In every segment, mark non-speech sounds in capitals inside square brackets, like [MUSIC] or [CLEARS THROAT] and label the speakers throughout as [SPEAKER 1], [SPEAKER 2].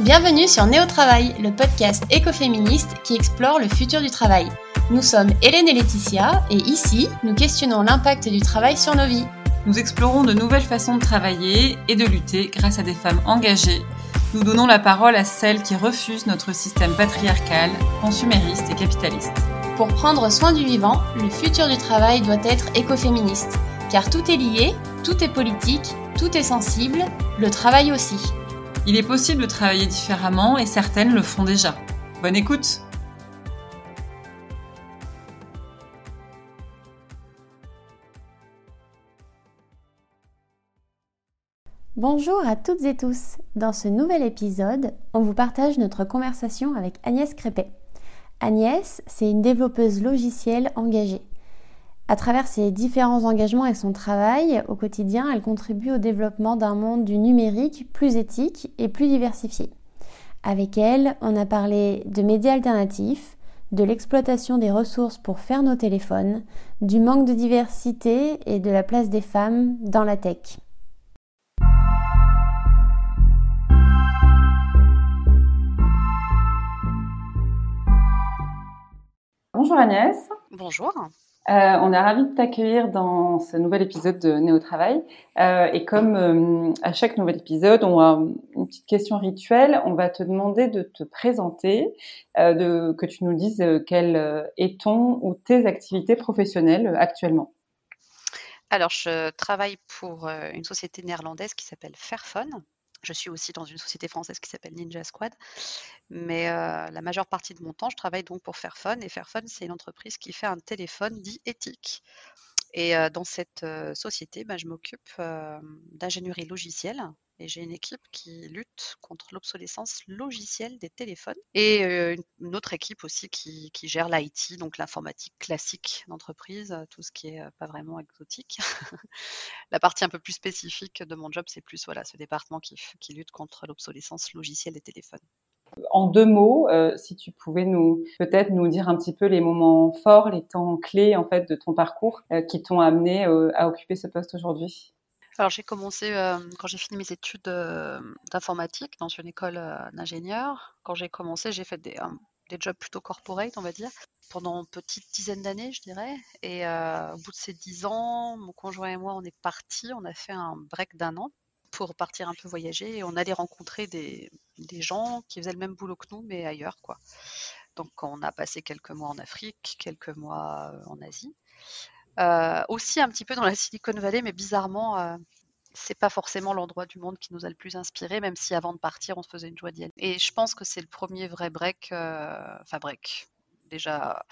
[SPEAKER 1] Bienvenue sur Néo Travail, le podcast écoféministe qui explore le futur du travail. Nous sommes Hélène et Laetitia et ici, nous questionnons l'impact du travail sur nos vies.
[SPEAKER 2] Nous explorons de nouvelles façons de travailler et de lutter grâce à des femmes engagées. Nous donnons la parole à celles qui refusent notre système patriarcal, consumériste et capitaliste.
[SPEAKER 1] Pour prendre soin du vivant, le futur du travail doit être écoféministe. Car tout est lié, tout est politique, tout est sensible, le travail aussi.
[SPEAKER 2] Il est possible de travailler différemment et certaines le font déjà. Bonne écoute
[SPEAKER 1] Bonjour à toutes et tous. Dans ce nouvel épisode, on vous partage notre conversation avec Agnès Crépet. Agnès, c'est une développeuse logicielle engagée. À travers ses différents engagements et son travail au quotidien, elle contribue au développement d'un monde du numérique plus éthique et plus diversifié. Avec elle, on a parlé de médias alternatifs, de l'exploitation des ressources pour faire nos téléphones, du manque de diversité et de la place des femmes dans la tech.
[SPEAKER 2] Bonjour Agnès.
[SPEAKER 3] Bonjour.
[SPEAKER 2] Euh, on est ravis de t'accueillir dans ce nouvel épisode de Néo Travail. Euh, et comme euh, à chaque nouvel épisode, on a une petite question rituelle. On va te demander de te présenter, de, que tu nous dises quel est ton ou tes activités professionnelles actuellement.
[SPEAKER 3] Alors, je travaille pour une société néerlandaise qui s'appelle Fairphone. Je suis aussi dans une société française qui s'appelle Ninja Squad. Mais euh, la majeure partie de mon temps, je travaille donc pour Fairphone. Et Fairphone, c'est une entreprise qui fait un téléphone dit éthique. Et euh, dans cette euh, société, bah, je m'occupe d'ingénierie logicielle et j'ai une équipe qui lutte contre l'obsolescence logicielle des téléphones et une autre équipe aussi qui, gère l'IT, donc l'informatique classique d'entreprise, tout ce qui est pas vraiment exotique. [LAUGHS] La partie un peu plus spécifique de mon job, c'est plus voilà, ce département qui, qui lutte contre l'obsolescence logicielle des téléphones.
[SPEAKER 2] En deux mots, si tu pouvais nous peut-être nous dire un petit peu les moments forts, les temps clés en fait de ton parcours qui t'ont amené à occuper ce poste aujourd'hui?
[SPEAKER 3] Alors j'ai commencé euh, quand j'ai fini mes études euh, d'informatique dans une école euh, d'ingénieur. Quand j'ai commencé, j'ai fait des, des jobs plutôt corporate, on va dire, pendant une petite dizaine d'années, je dirais. Et au bout de ces dix ans, mon conjoint et moi, on est partis. On a fait un break d'un an pour partir un peu voyager et on allait rencontrer des, des gens qui faisaient le même boulot que nous, mais ailleurs, quoi. Donc on a passé quelques mois en Afrique, quelques mois en Asie. Euh, aussi un petit peu dans la Silicon Valley, mais bizarrement, euh, c'est pas forcément l'endroit du monde qui nous a le plus inspiré, même si avant de partir, on se faisait une joie d'y aller. Et je pense que c'est le premier vrai break, euh, enfin break. Déjà,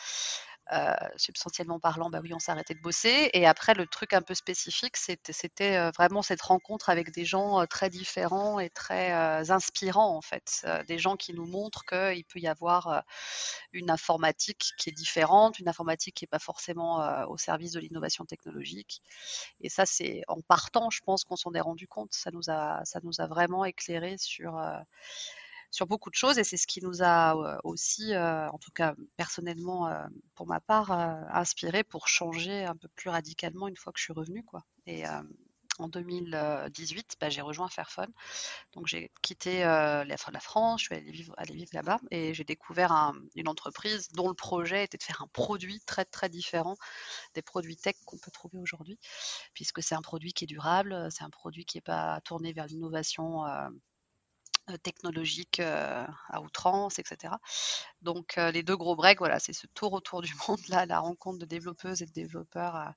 [SPEAKER 3] euh, substantiellement parlant, bah oui, on s'est arrêté de bosser. Et après, le truc un peu spécifique, c'était euh, vraiment cette rencontre avec des gens euh, très différents et très inspirants, en fait. des gens qui nous montrent qu'il peut y avoir une informatique qui est différente, une informatique qui n'est pas forcément au service de l'innovation technologique. Et ça, c'est en partant, je pense qu'on s'en est rendu compte. Ça nous a, ça nous a vraiment éclairé sur sur beaucoup de choses et c'est ce qui nous a aussi, en tout cas personnellement pour ma part, inspiré pour changer un peu plus radicalement une fois que je suis revenue. Quoi. Et en 2018, bah, j'ai rejoint Fairphone. Donc j'ai quitté la, la, France, je suis allée vivre, vivre là-bas et j'ai découvert une entreprise dont le projet était de faire un produit très très différent des produits tech qu'on peut trouver aujourd'hui, puisque c'est un produit qui est durable, c'est un produit qui n'est pas tourné vers l'innovation euh, technologique euh, à outrance, etc. Donc euh, les deux gros breaks, voilà, c'est ce tour autour du [LAUGHS] monde, là, la rencontre de développeuses et de développeurs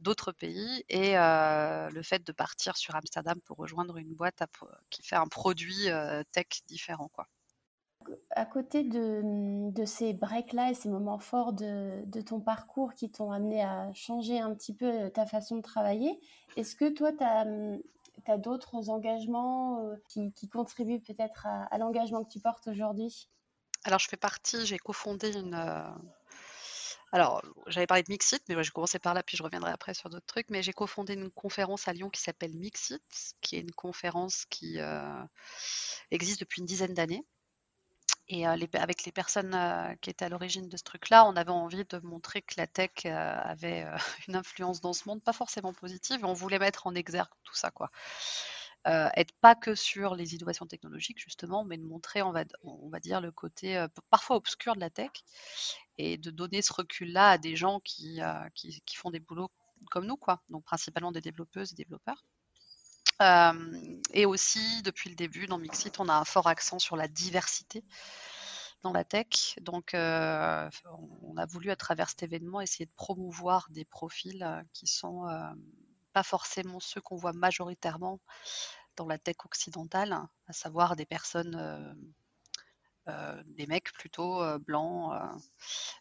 [SPEAKER 3] d'autres pays, et le fait de partir sur Amsterdam pour rejoindre une boîte qui fait un produit tech différent, quoi.
[SPEAKER 1] À côté de, de ces breaks-là et ces moments forts de, de ton parcours qui t'ont amené à changer un petit peu ta façon de travailler, est-ce que toi, tu as tu as d'autres engagements euh, qui, contribuent peut-être à, l'engagement que tu portes aujourd'hui?
[SPEAKER 3] Alors, je fais partie, j'ai cofondé une. Euh, alors, j'avais parlé de Mixit, mais je vais commencer par là, puis je reviendrai après sur d'autres trucs. Mais j'ai cofondé une conférence à Lyon qui s'appelle Mixit, qui est une conférence qui euh, existe depuis une dizaine d'années et avec les personnes qui étaient à l'origine de ce truc-là, on avait envie de montrer que la tech avait [LAUGHS] une influence dans ce monde, pas forcément positive, on voulait mettre en exergue tout ça, quoi. euh, être pas que sur les innovations technologiques justement, mais de montrer, on va, on va dire, le côté euh, parfois obscur de la tech et de donner ce recul-là à des gens qui, euh, qui, qui, font des boulots comme nous, quoi. Donc principalement des développeuses et développeurs. Et aussi, depuis le début, dans Mixit, on a un fort accent sur la diversité dans la tech. Donc, euh, on a voulu, à travers cet événement, essayer de promouvoir des profils qui sont pas forcément ceux qu'on voit majoritairement dans la tech occidentale, à savoir des personnes, euh, euh, des mecs plutôt euh, blancs,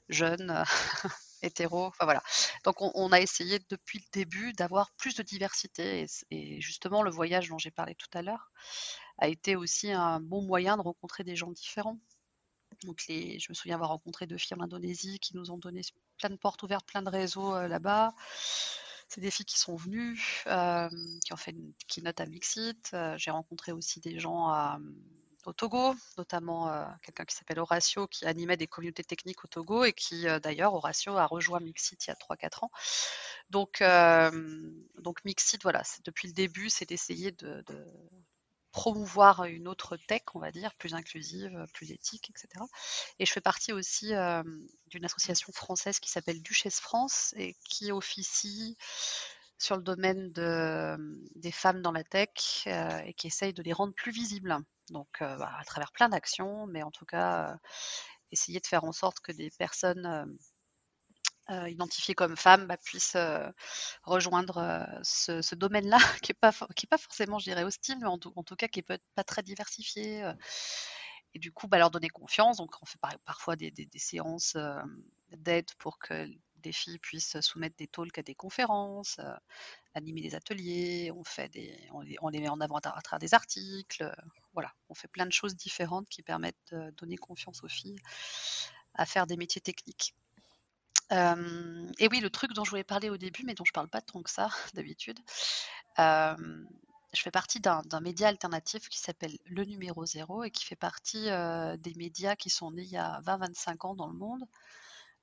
[SPEAKER 3] jeunes, [LAUGHS] hétéros. Enfin voilà. Donc on, a essayé depuis le début d'avoir plus de diversité et, justement le voyage dont j'ai parlé tout à l'heure a été aussi un bon moyen de rencontrer des gens différents. Donc je me souviens avoir rencontré deux filles en Indonésie qui nous ont donné plein de portes ouvertes, plein de réseaux là-bas. C'est des filles qui sont venues, euh, qui ont fait une keynote à Mixit. Euh, j'ai rencontré aussi des gens au Togo, notamment euh, quelqu'un qui s'appelle Horatio, qui animait des communautés techniques au Togo et qui, d'ailleurs, Horatio a rejoint Mixit il y a 3-4 ans. Donc, donc Mixit, voilà, depuis le début, c'est d'essayer de, promouvoir une autre tech, on va dire, plus inclusive, plus éthique, etc. Et je fais partie aussi euh, d'une association française qui s'appelle Duchesse France et qui officie sur le domaine de, des femmes dans la tech euh, et qui essaye de les rendre plus visibles. Donc, euh, bah, à travers plein d'actions, mais en tout cas, essayer de faire en sorte que des personnes euh, identifiées comme femmes bah, puissent euh, rejoindre euh, ce, domaine-là, [LAUGHS] qui n'est pas, pas forcément, je dirais, hostile, mais en tout, en tout cas qui être pas très diversifié. et du coup, bah, leur donner confiance. Donc, on fait parfois des, séances d'aide pour que des filles puissent soumettre des talks à des conférences, animer des ateliers, on, fait des, on les, met en avant à travers des articles. voilà, on fait plein de choses différentes qui permettent de donner confiance aux filles à faire des métiers techniques et oui, le truc dont je voulais parler au début, mais dont je parle pas tant que ça [LAUGHS] d'habitude, je fais partie d'un média alternatif qui s'appelle Le Numéro Zéro et qui fait partie des médias qui sont nés il y a 20-25 ans dans le monde,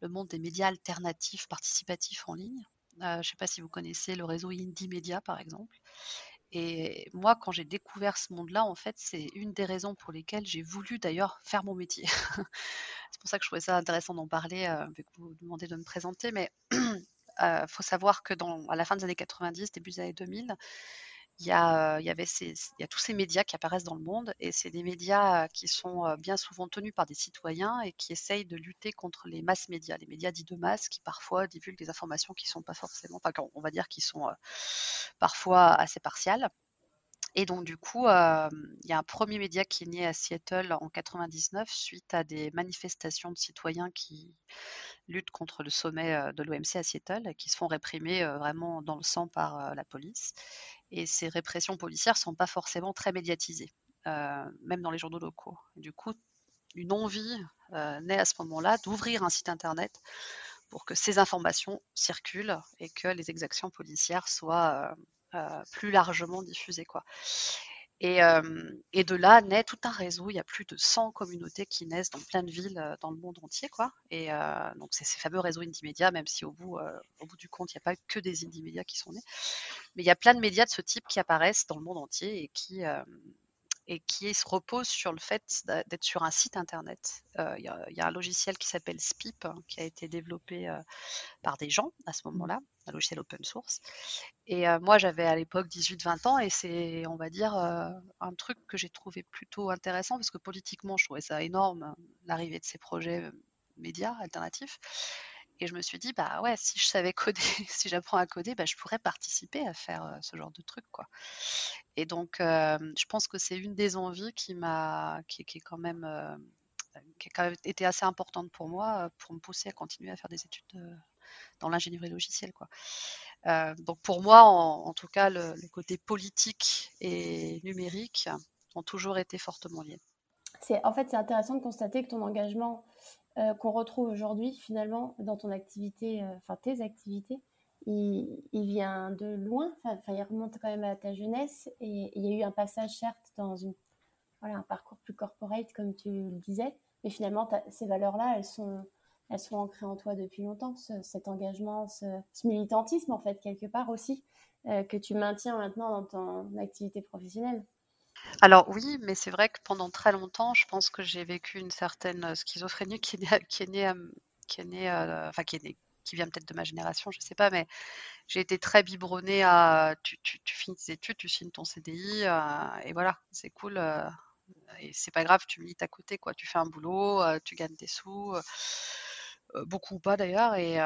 [SPEAKER 3] le monde des médias alternatifs participatifs en ligne. je ne sais pas si vous connaissez le réseau Indie Media par exemple. Et moi, quand j'ai découvert ce monde-là, en fait, c'est une des raisons pour lesquelles j'ai voulu d'ailleurs faire mon métier. [LAUGHS] c'est pour ça que je trouvais ça intéressant d'en parler, euh, vu que vous demandez de me présenter. Mais il [CLEARS THROAT] euh, faut savoir que dans, à la fin des années 90, début des années 2000, il y, a, y avait tous ces médias qui apparaissent dans le monde et c'est des médias qui sont bien souvent tenus par des citoyens et qui essayent de lutter contre les masses médias, les médias dits de masse qui parfois divulguent des informations qui sont pas forcément, enfin, on va dire qui sont parfois assez partiales. Et donc, du coup, il y a un premier média qui est né à Seattle en 99 suite à des manifestations de citoyens qui luttent contre le sommet de l'OMC à Seattle qui se font réprimer vraiment dans le sang par la police. Et ces répressions policières ne sont pas forcément très médiatisées, même dans les journaux locaux. du coup, une envie naît à ce moment-là d'ouvrir un site internet pour que ces informations circulent et que les exactions policières soient euh, plus largement diffusée. Quoi. Et, et, de là naît tout un réseau. Il y a plus de 100 communautés qui naissent dans plein de villes dans le monde entier. Quoi. Et donc, c'est ces fameux réseaux indie médias, même si au bout, au bout du compte, il n'y a pas que des indie médias qui sont nés. Mais il y a plein de médias de ce type qui apparaissent dans le monde entier et qui, et qui se repose sur le fait d'être sur un site internet. Il y, a un logiciel qui s'appelle Spip hein, qui a été développé par des gens à ce mmh. moment-là, un logiciel open source. Et euh, moi, j'avais à l'époque 18-20 ans et c'est, on va dire, un truc que j'ai trouvé plutôt intéressant parce que politiquement, je trouvais ça énorme, l'arrivée de ces projets médias alternatifs. Et je me suis dit, bah ouais, si je savais [LAUGHS] coder, si j'apprends à coder, bah, je pourrais participer à faire ce genre de truc, quoi. Et donc, je pense que c'est une des envies qui m'a, qui, est quand même, qui a quand même été assez importante pour moi, pour me pousser à continuer à faire des études dans l'ingénierie logicielle, quoi. donc pour moi, en, tout cas, le, côté politique et numérique ont toujours été fortement liés.
[SPEAKER 1] En fait, c'est intéressant de constater que ton engagement euh, qu'on retrouve aujourd'hui finalement dans ton activité, euh, enfin tes activités, il, vient de loin, enfin il remonte quand même à ta jeunesse et il y a eu un passage certes dans une, voilà, un parcours plus corporate comme tu le disais, mais finalement ces valeurs-là, elles sont, elles sont ancrées en toi depuis longtemps, cet engagement, ce, militantisme en fait quelque part aussi. que tu maintiens maintenant dans ton activité professionnelle.
[SPEAKER 3] Alors oui, mais c'est vrai que pendant très longtemps, je pense que j'ai vécu une certaine schizophrénie qui est née, [LAUGHS] qui est est née, enfin qui est qui vient peut-être de ma génération, je sais pas, mais j'ai été très biberonnée à tu, finis tes études, tu signes ton CDI, et voilà, c'est cool. et c'est pas grave, tu milites à côté, quoi. Tu fais un boulot, tu gagnes des sous. Euh, beaucoup ou pas d'ailleurs, et,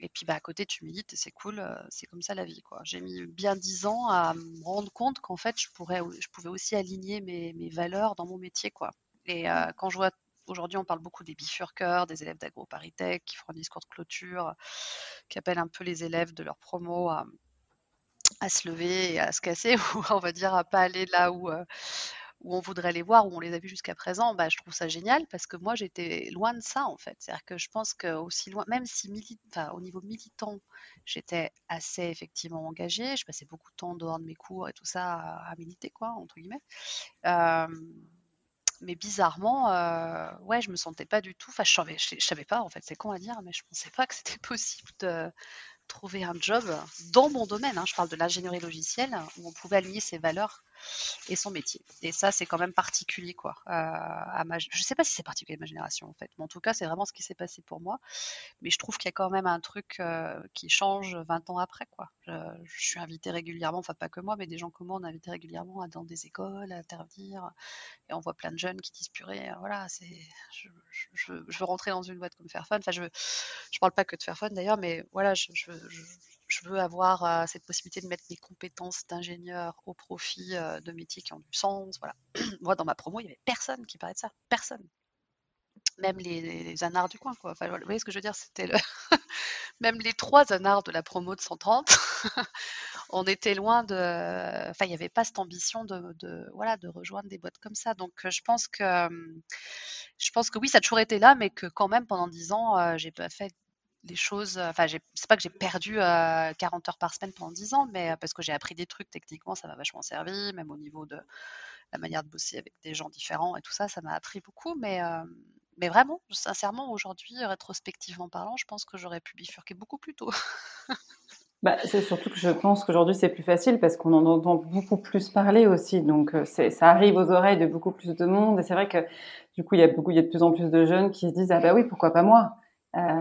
[SPEAKER 3] et puis bah, à côté tu milites et c'est cool, c'est comme ça la vie. quoi. J'ai mis bien dix ans à me rendre compte qu'en fait je, pourrais, je pouvais aussi aligner mes, mes valeurs dans mon métier. quoi. Et quand je vois Aujourd'hui, on parle beaucoup des bifurqueurs, des élèves d'AgroParisTech qui font un discours de clôture, qui appellent un peu les élèves de leur promo à, à se lever et à se casser, [LAUGHS] ou on va dire à pas aller là où, où on voudrait les voir, où on les a vus jusqu'à présent, bah, je trouve ça génial parce que moi j'étais loin de ça en fait. C'est-à-dire que je pense que aussi loin, même si au niveau militant, j'étais assez effectivement engagée, je passais beaucoup de temps dehors de mes cours et tout ça à, militer quoi, entre guillemets. mais bizarrement, euh, ouais, je me sentais pas du tout. Enfin, je savais, savais pas en fait. C'est con à dire, mais je pensais pas que c'était [LAUGHS] possible de, trouver un job dans mon domaine. Hein, je parle de l'ingénierie logicielle où on pouvait aligner ses valeurs et son métier. Et ça, c'est quand même particulier, quoi. Euh, à ma, je sais pas si c'est particulier à ma génération, en fait, mais en tout cas, c'est vraiment ce qui s'est passé pour moi. Mais je trouve qu'il y a quand même un truc euh, qui change 20 ans après, quoi. Je, suis invitée régulièrement, enfin pas que moi, mais des gens comme moi, on est invité régulièrement dans des écoles, à intervenir, et on voit plein de jeunes qui disent purée, euh, voilà, c'est, je, je, veux rentrer dans une boîte comme Fairphone. Enfin, je, je parle pas que de Fairphone d'ailleurs, mais voilà, je, je, je veux avoir euh, cette possibilité de mettre mes compétences d'ingénieur au profit euh, de métiers qui ont du sens. Voilà. [CLEARS THROAT] Moi, dans ma promo, il n'y avait personne qui parlait de ça. Personne. Même les, anards du coin. Enfin, vous voyez ce que je veux dire? C'était. [LAUGHS] Même les trois anards de la promo de 130, [LAUGHS] on était loin de. Enfin, il n'y avait pas cette ambition de, voilà, de rejoindre des boîtes comme ça. Donc, je pense que. Je pense que oui, ça a toujours été là, mais que quand même, pendant dix ans, euh, j'ai pas fait les choses. Euh, enfin, c'est pas que j'ai perdu 40 euh, heures par semaine pendant 10 ans, mais euh, parce que j'ai appris des trucs techniquement, ça m'a vachement servi, même au niveau de la manière de bosser avec des gens différents et tout ça, ça m'a appris beaucoup. Mais, mais vraiment, sincèrement, aujourd'hui, rétrospectivement parlant, je pense que j'aurais pu bifurquer beaucoup plus tôt. [LAUGHS]
[SPEAKER 2] Bah, c'est surtout que je pense qu'aujourd'hui c'est plus facile parce qu'on en entend beaucoup plus parler aussi. Donc ça arrive aux oreilles de beaucoup plus de monde. Et c'est vrai que du coup il y a beaucoup, il y a de plus en plus de jeunes qui se disent ah bah oui pourquoi pas moi? Euh,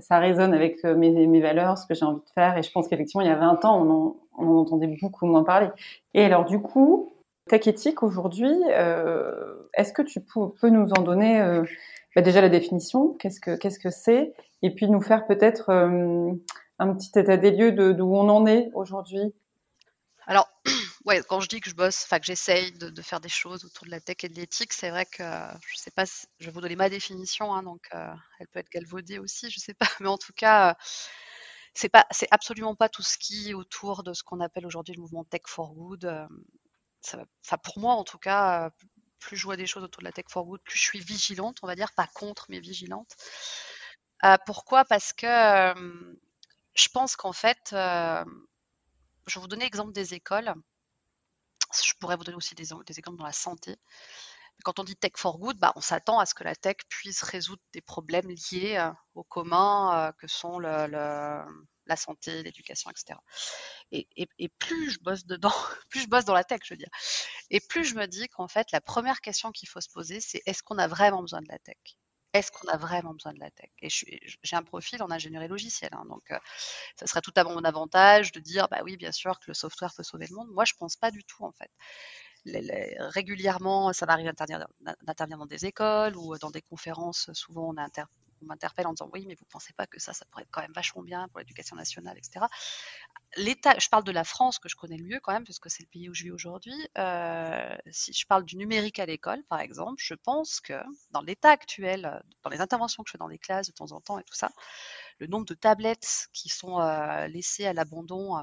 [SPEAKER 2] ça résonne avec euh, mes, valeurs, ce que j'ai envie de faire. Et je pense qu'effectivement, il y a 20 ans, on en, entendait beaucoup moins parler. Et alors, du coup, Tech éthique aujourd'hui, euh, est-ce que tu peux, nous en donner bah déjà la définition? Qu'est-ce que c'est? Et puis nous faire peut-être un petit état des lieux de d'où on en est aujourd'hui.
[SPEAKER 3] Alors, [CLEARS THROAT] ouais, quand je dis que je bosse, enfin que j'essaye de, faire des choses autour de la tech et de l'éthique, c'est vrai que je sais pas, je vais vous donner ma définition, hein, donc euh, elle peut être galvaudée aussi, je sais pas, [LAUGHS] mais en tout cas, c'est pas, absolument pas tout ce qui est autour de ce qu'on appelle aujourd'hui le mouvement tech for good. Euh, enfin, pour moi, en tout cas, plus je vois des choses autour de la tech for good, plus je suis vigilante, on va dire, pas contre, mais vigilante. Euh, pourquoi? Parce que je pense qu'en fait, je vais vous donner l'exemple des écoles je pourrais vous donner aussi des, exemples dans la santé. Quand on dit tech for good, bah, on s'attend à ce que la tech puisse résoudre des problèmes liés euh, au commun euh, que sont la santé, l'éducation, etc. Et, plus je bosse dedans, [LAUGHS] plus je bosse dans la tech, je veux dire, et plus je me dis qu'en fait, la première question qu'il faut se poser, c'est est-ce qu'on a vraiment besoin de la tech? Est-ce qu'on a vraiment besoin de la tech? Et j'ai un profil en ingénierie logicielle, hein, donc euh, ça serait tout à mon avantage de dire, bah oui, bien sûr que le software peut sauver le monde. Moi, je pense pas du tout en fait. régulièrement, ça m'arrive d'intervenir dans des écoles ou dans des conférences. Souvent, on, on m'interpelle en disant oui, mais vous pensez pas que ça, ça pourrait être quand même vachement bien pour l'éducation nationale, etc l'État, je parle de la France que je connais le mieux quand même, parce c'est le pays où je vis aujourd'hui. Euh, si je parle du numérique à l'école, par exemple, je pense que dans l'état actuel, dans les interventions que je fais dans les classes de temps en temps et tout ça, le nombre de tablettes qui sont euh, laissées à l'abandon euh,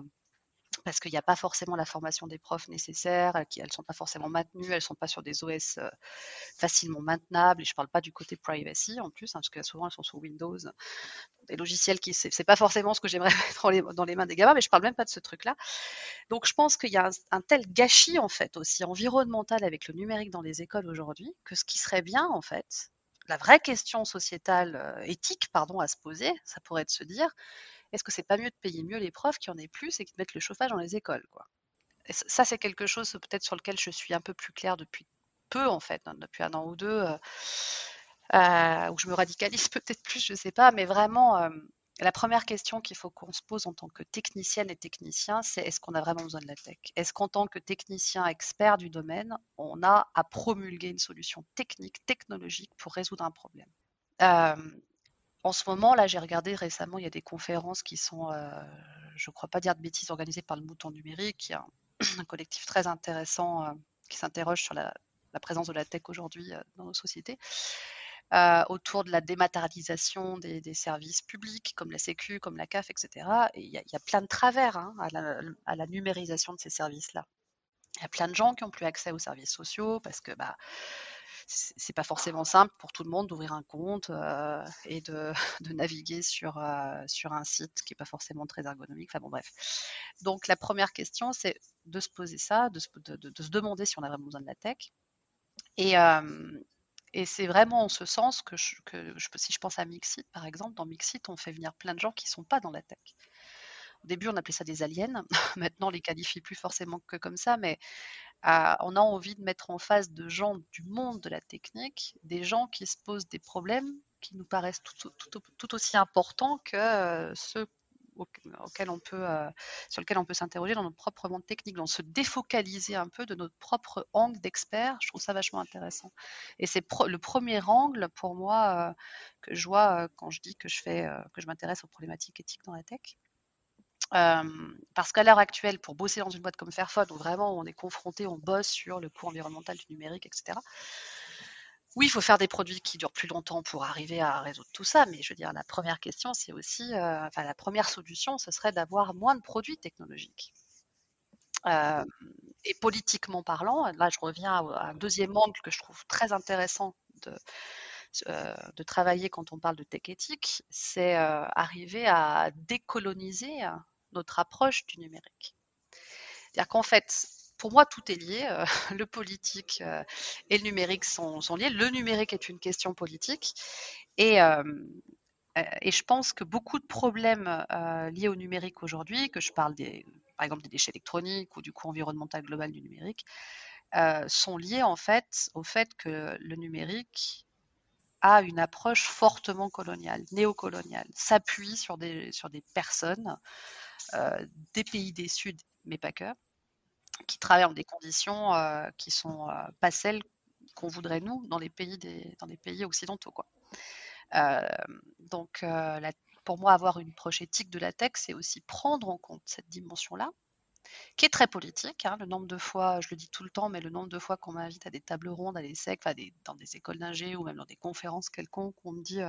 [SPEAKER 3] parce qu'il n'y a pas forcément la formation des profs nécessaire, elles ne sont pas forcément maintenues, elles ne sont pas sur des OS euh, facilement maintenables, et je ne parle pas du côté privacy en plus, hein, parce que souvent elles sont sous Windows, des logiciels qui, c'est pas forcément ce que j'aimerais [LAUGHS] mettre dans les, mains des gamins, mais je ne parle même pas de ce truc-là. Donc je pense qu'il y a un, tel gâchis en fait aussi environnemental avec le numérique dans les écoles aujourd'hui, que ce qui serait bien en fait, la vraie question sociétale, éthique, pardon, à se poser, ça pourrait être de se dire, est-ce que c'est pas mieux de payer mieux les profs qui en aient plus et qui mettent le chauffage dans les écoles, quoi? ça, c'est quelque chose peut-être sur lequel je suis un peu plus claire depuis peu, en fait, hein, depuis un an ou deux, où je me radicalise [LAUGHS] peut-être plus, je sais pas, mais vraiment, la première question qu'il faut qu'on se pose en tant que technicienne et technicien, c'est est-ce qu'on a vraiment besoin de la tech? Est-ce qu'en tant que technicien expert du domaine, on a à promulguer une solution technique, technologique pour résoudre un problème? En ce moment, là, j'ai regardé récemment, il y a des conférences qui sont, je ne crois pas dire de bêtises, organisées par le Mouton Numérique, qui est un, collectif très intéressant qui s'interroge sur la, présence de la tech aujourd'hui dans nos sociétés. Euh, autour de la dématérialisation des, services publics comme la Sécu, comme la CAF, etc. Et il y, a plein de travers hein, à, la, numérisation de ces services-là. Il y a plein de gens qui n'ont plus accès aux services sociaux parce que bah, c'est pas forcément simple pour tout le monde d'ouvrir un compte euh, et de, [LAUGHS] naviguer sur, euh, sur un site qui n'est pas forcément très ergonomique. Enfin bon, bref. Donc la première question, c'est de se poser ça, de se, demander si on a vraiment besoin de la tech. Et, et c'est vraiment en ce sens que, si je pense à Mixit, par exemple, dans Mixit, on fait venir plein de gens qui ne sont pas dans la tech. Au début, on appelait ça des aliens. [LAUGHS] Maintenant, on les qualifie plus forcément que comme ça, mais on a envie de mettre en face de gens du monde de la technique, des gens qui se posent des problèmes qui nous paraissent tout, aussi importants que euh, ceux on peut, euh, sur lequel on peut s'interroger dans notre propre monde technique, dans se défocaliser un peu de notre propre angle d'expert. Je trouve ça vachement intéressant. Et c'est le premier angle pour moi euh, que je vois quand je dis que je fais, que je m'intéresse aux problématiques éthiques dans la tech. Parce qu'à l'heure actuelle, pour bosser dans une boîte comme Fairphone, où vraiment on est confronté, on bosse sur le coût environnemental du numérique, etc oui, il faut faire des produits qui durent plus longtemps pour arriver à résoudre tout ça, mais je veux dire, la première question, c'est aussi, euh, enfin, la première solution, ce serait d'avoir moins de produits technologiques. Euh, et politiquement parlant, là, je reviens à un deuxième angle que je trouve très intéressant de, euh, de travailler quand on parle de tech éthique, c'est arriver à décoloniser notre approche du numérique. C'est-à-dire qu'en fait, pour moi, tout est lié. Euh, [LAUGHS] le politique euh, et le numérique sont, liés. Le numérique est une question politique. Et, euh, je pense que beaucoup de problèmes liés au numérique aujourd'hui, que je parle des, par exemple des déchets électroniques ou du coût environnemental global du numérique, sont liés en fait au fait que le numérique a une approche fortement coloniale, néocoloniale, s'appuie sur des, sur des personnes des pays des Sud, mais pas que, qui travaillent dans des conditions euh, qui sont euh, pas celles qu'on voudrait nous dans les pays des, dans pays occidentaux quoi. Euh, donc pour moi avoir une approche éthique de la tech c'est aussi prendre en compte cette dimension là qui est très politique. Hein, le nombre de fois, je le dis tout le temps, mais le nombre de fois qu'on m'invite à des tables rondes, à des SEC, dans des écoles d'ingé ou même dans des conférences quelconques, on me dit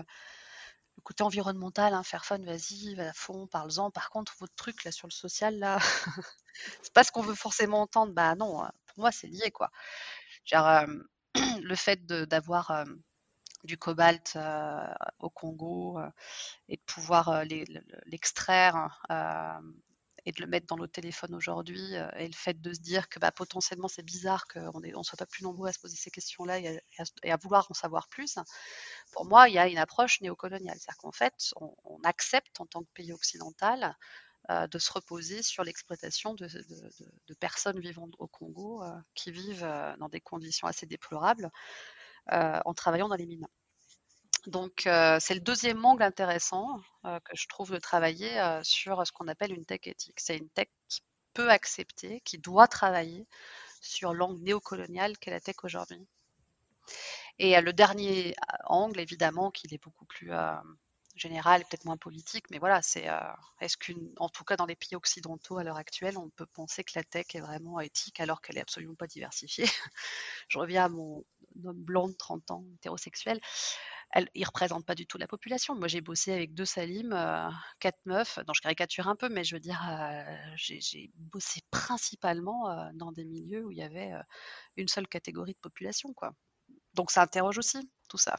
[SPEAKER 3] le côté environnemental, hein, faire fun, vas-y, va à fond, parle-en. Par contre, votre truc là sur le social, là, [LAUGHS] c'est pas ce qu'on veut forcément entendre. Bah non, hein, pour moi, c'est lié, quoi. Genre, [CLEARS THROAT] le fait d'avoir du cobalt au Congo et de pouvoir l'extraire et de le mettre dans nos téléphones aujourd'hui, euh, et le fait de se dire que bah, potentiellement c'est bizarre qu'on ne soit pas plus nombreux à se poser ces questions-là et, à, vouloir en savoir plus, pour moi, il y a une approche néocoloniale. C'est-à-dire qu'en fait, on, accepte en tant que pays occidental euh, de se reposer sur l'exploitation de, personnes vivant au Congo euh, qui vivent dans des conditions assez déplorables en travaillant dans les mines. Donc, euh, c'est le deuxième angle intéressant euh, que je trouve de travailler euh, sur ce qu'on appelle une tech éthique. C'est une tech qui peut accepter, qui doit travailler sur l'angle néocolonial qu'est la tech aujourd'hui. Et le dernier angle, évidemment, qu'il est beaucoup plus général, peut-être moins politique, mais voilà, c'est est-ce qu'une, en tout cas dans les pays occidentaux à l'heure actuelle, on peut penser que la tech est vraiment éthique alors qu'elle est absolument pas diversifiée? [LAUGHS] Je reviens à mon homme blanc de 30 ans, hétérosexuel elle, ne représente pas du tout la population. Moi, j'ai bossé avec deux Salim, euh, quatre meufs. Non, je caricature un peu, mais je veux dire, euh, j'ai bossé principalement euh, dans des milieux où il y avait une seule catégorie de population, quoi. Donc, ça interroge aussi tout ça.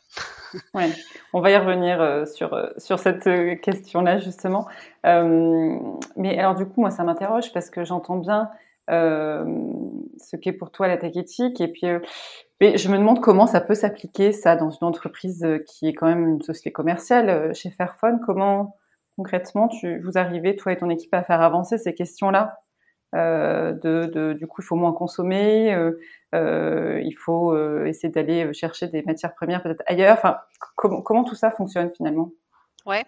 [SPEAKER 2] ouais, on va y revenir sur, sur cette question-là, justement. mais alors, du coup, moi, ça m'interroge parce que j'entends bien ce qu'est pour toi la tech et puis Mais je me demande comment ça peut s'appliquer, ça, dans une entreprise euh, qui est quand même une société commerciale. Euh, chez Fairphone, comment concrètement tu, vous arrivez, toi et ton équipe, à faire avancer ces questions-là? Euh, de, de, du coup, il faut moins consommer, euh, euh, il faut euh, essayer d'aller chercher des matières premières peut-être ailleurs. Enfin, comment, comment tout ça fonctionne finalement?
[SPEAKER 3] Ouais.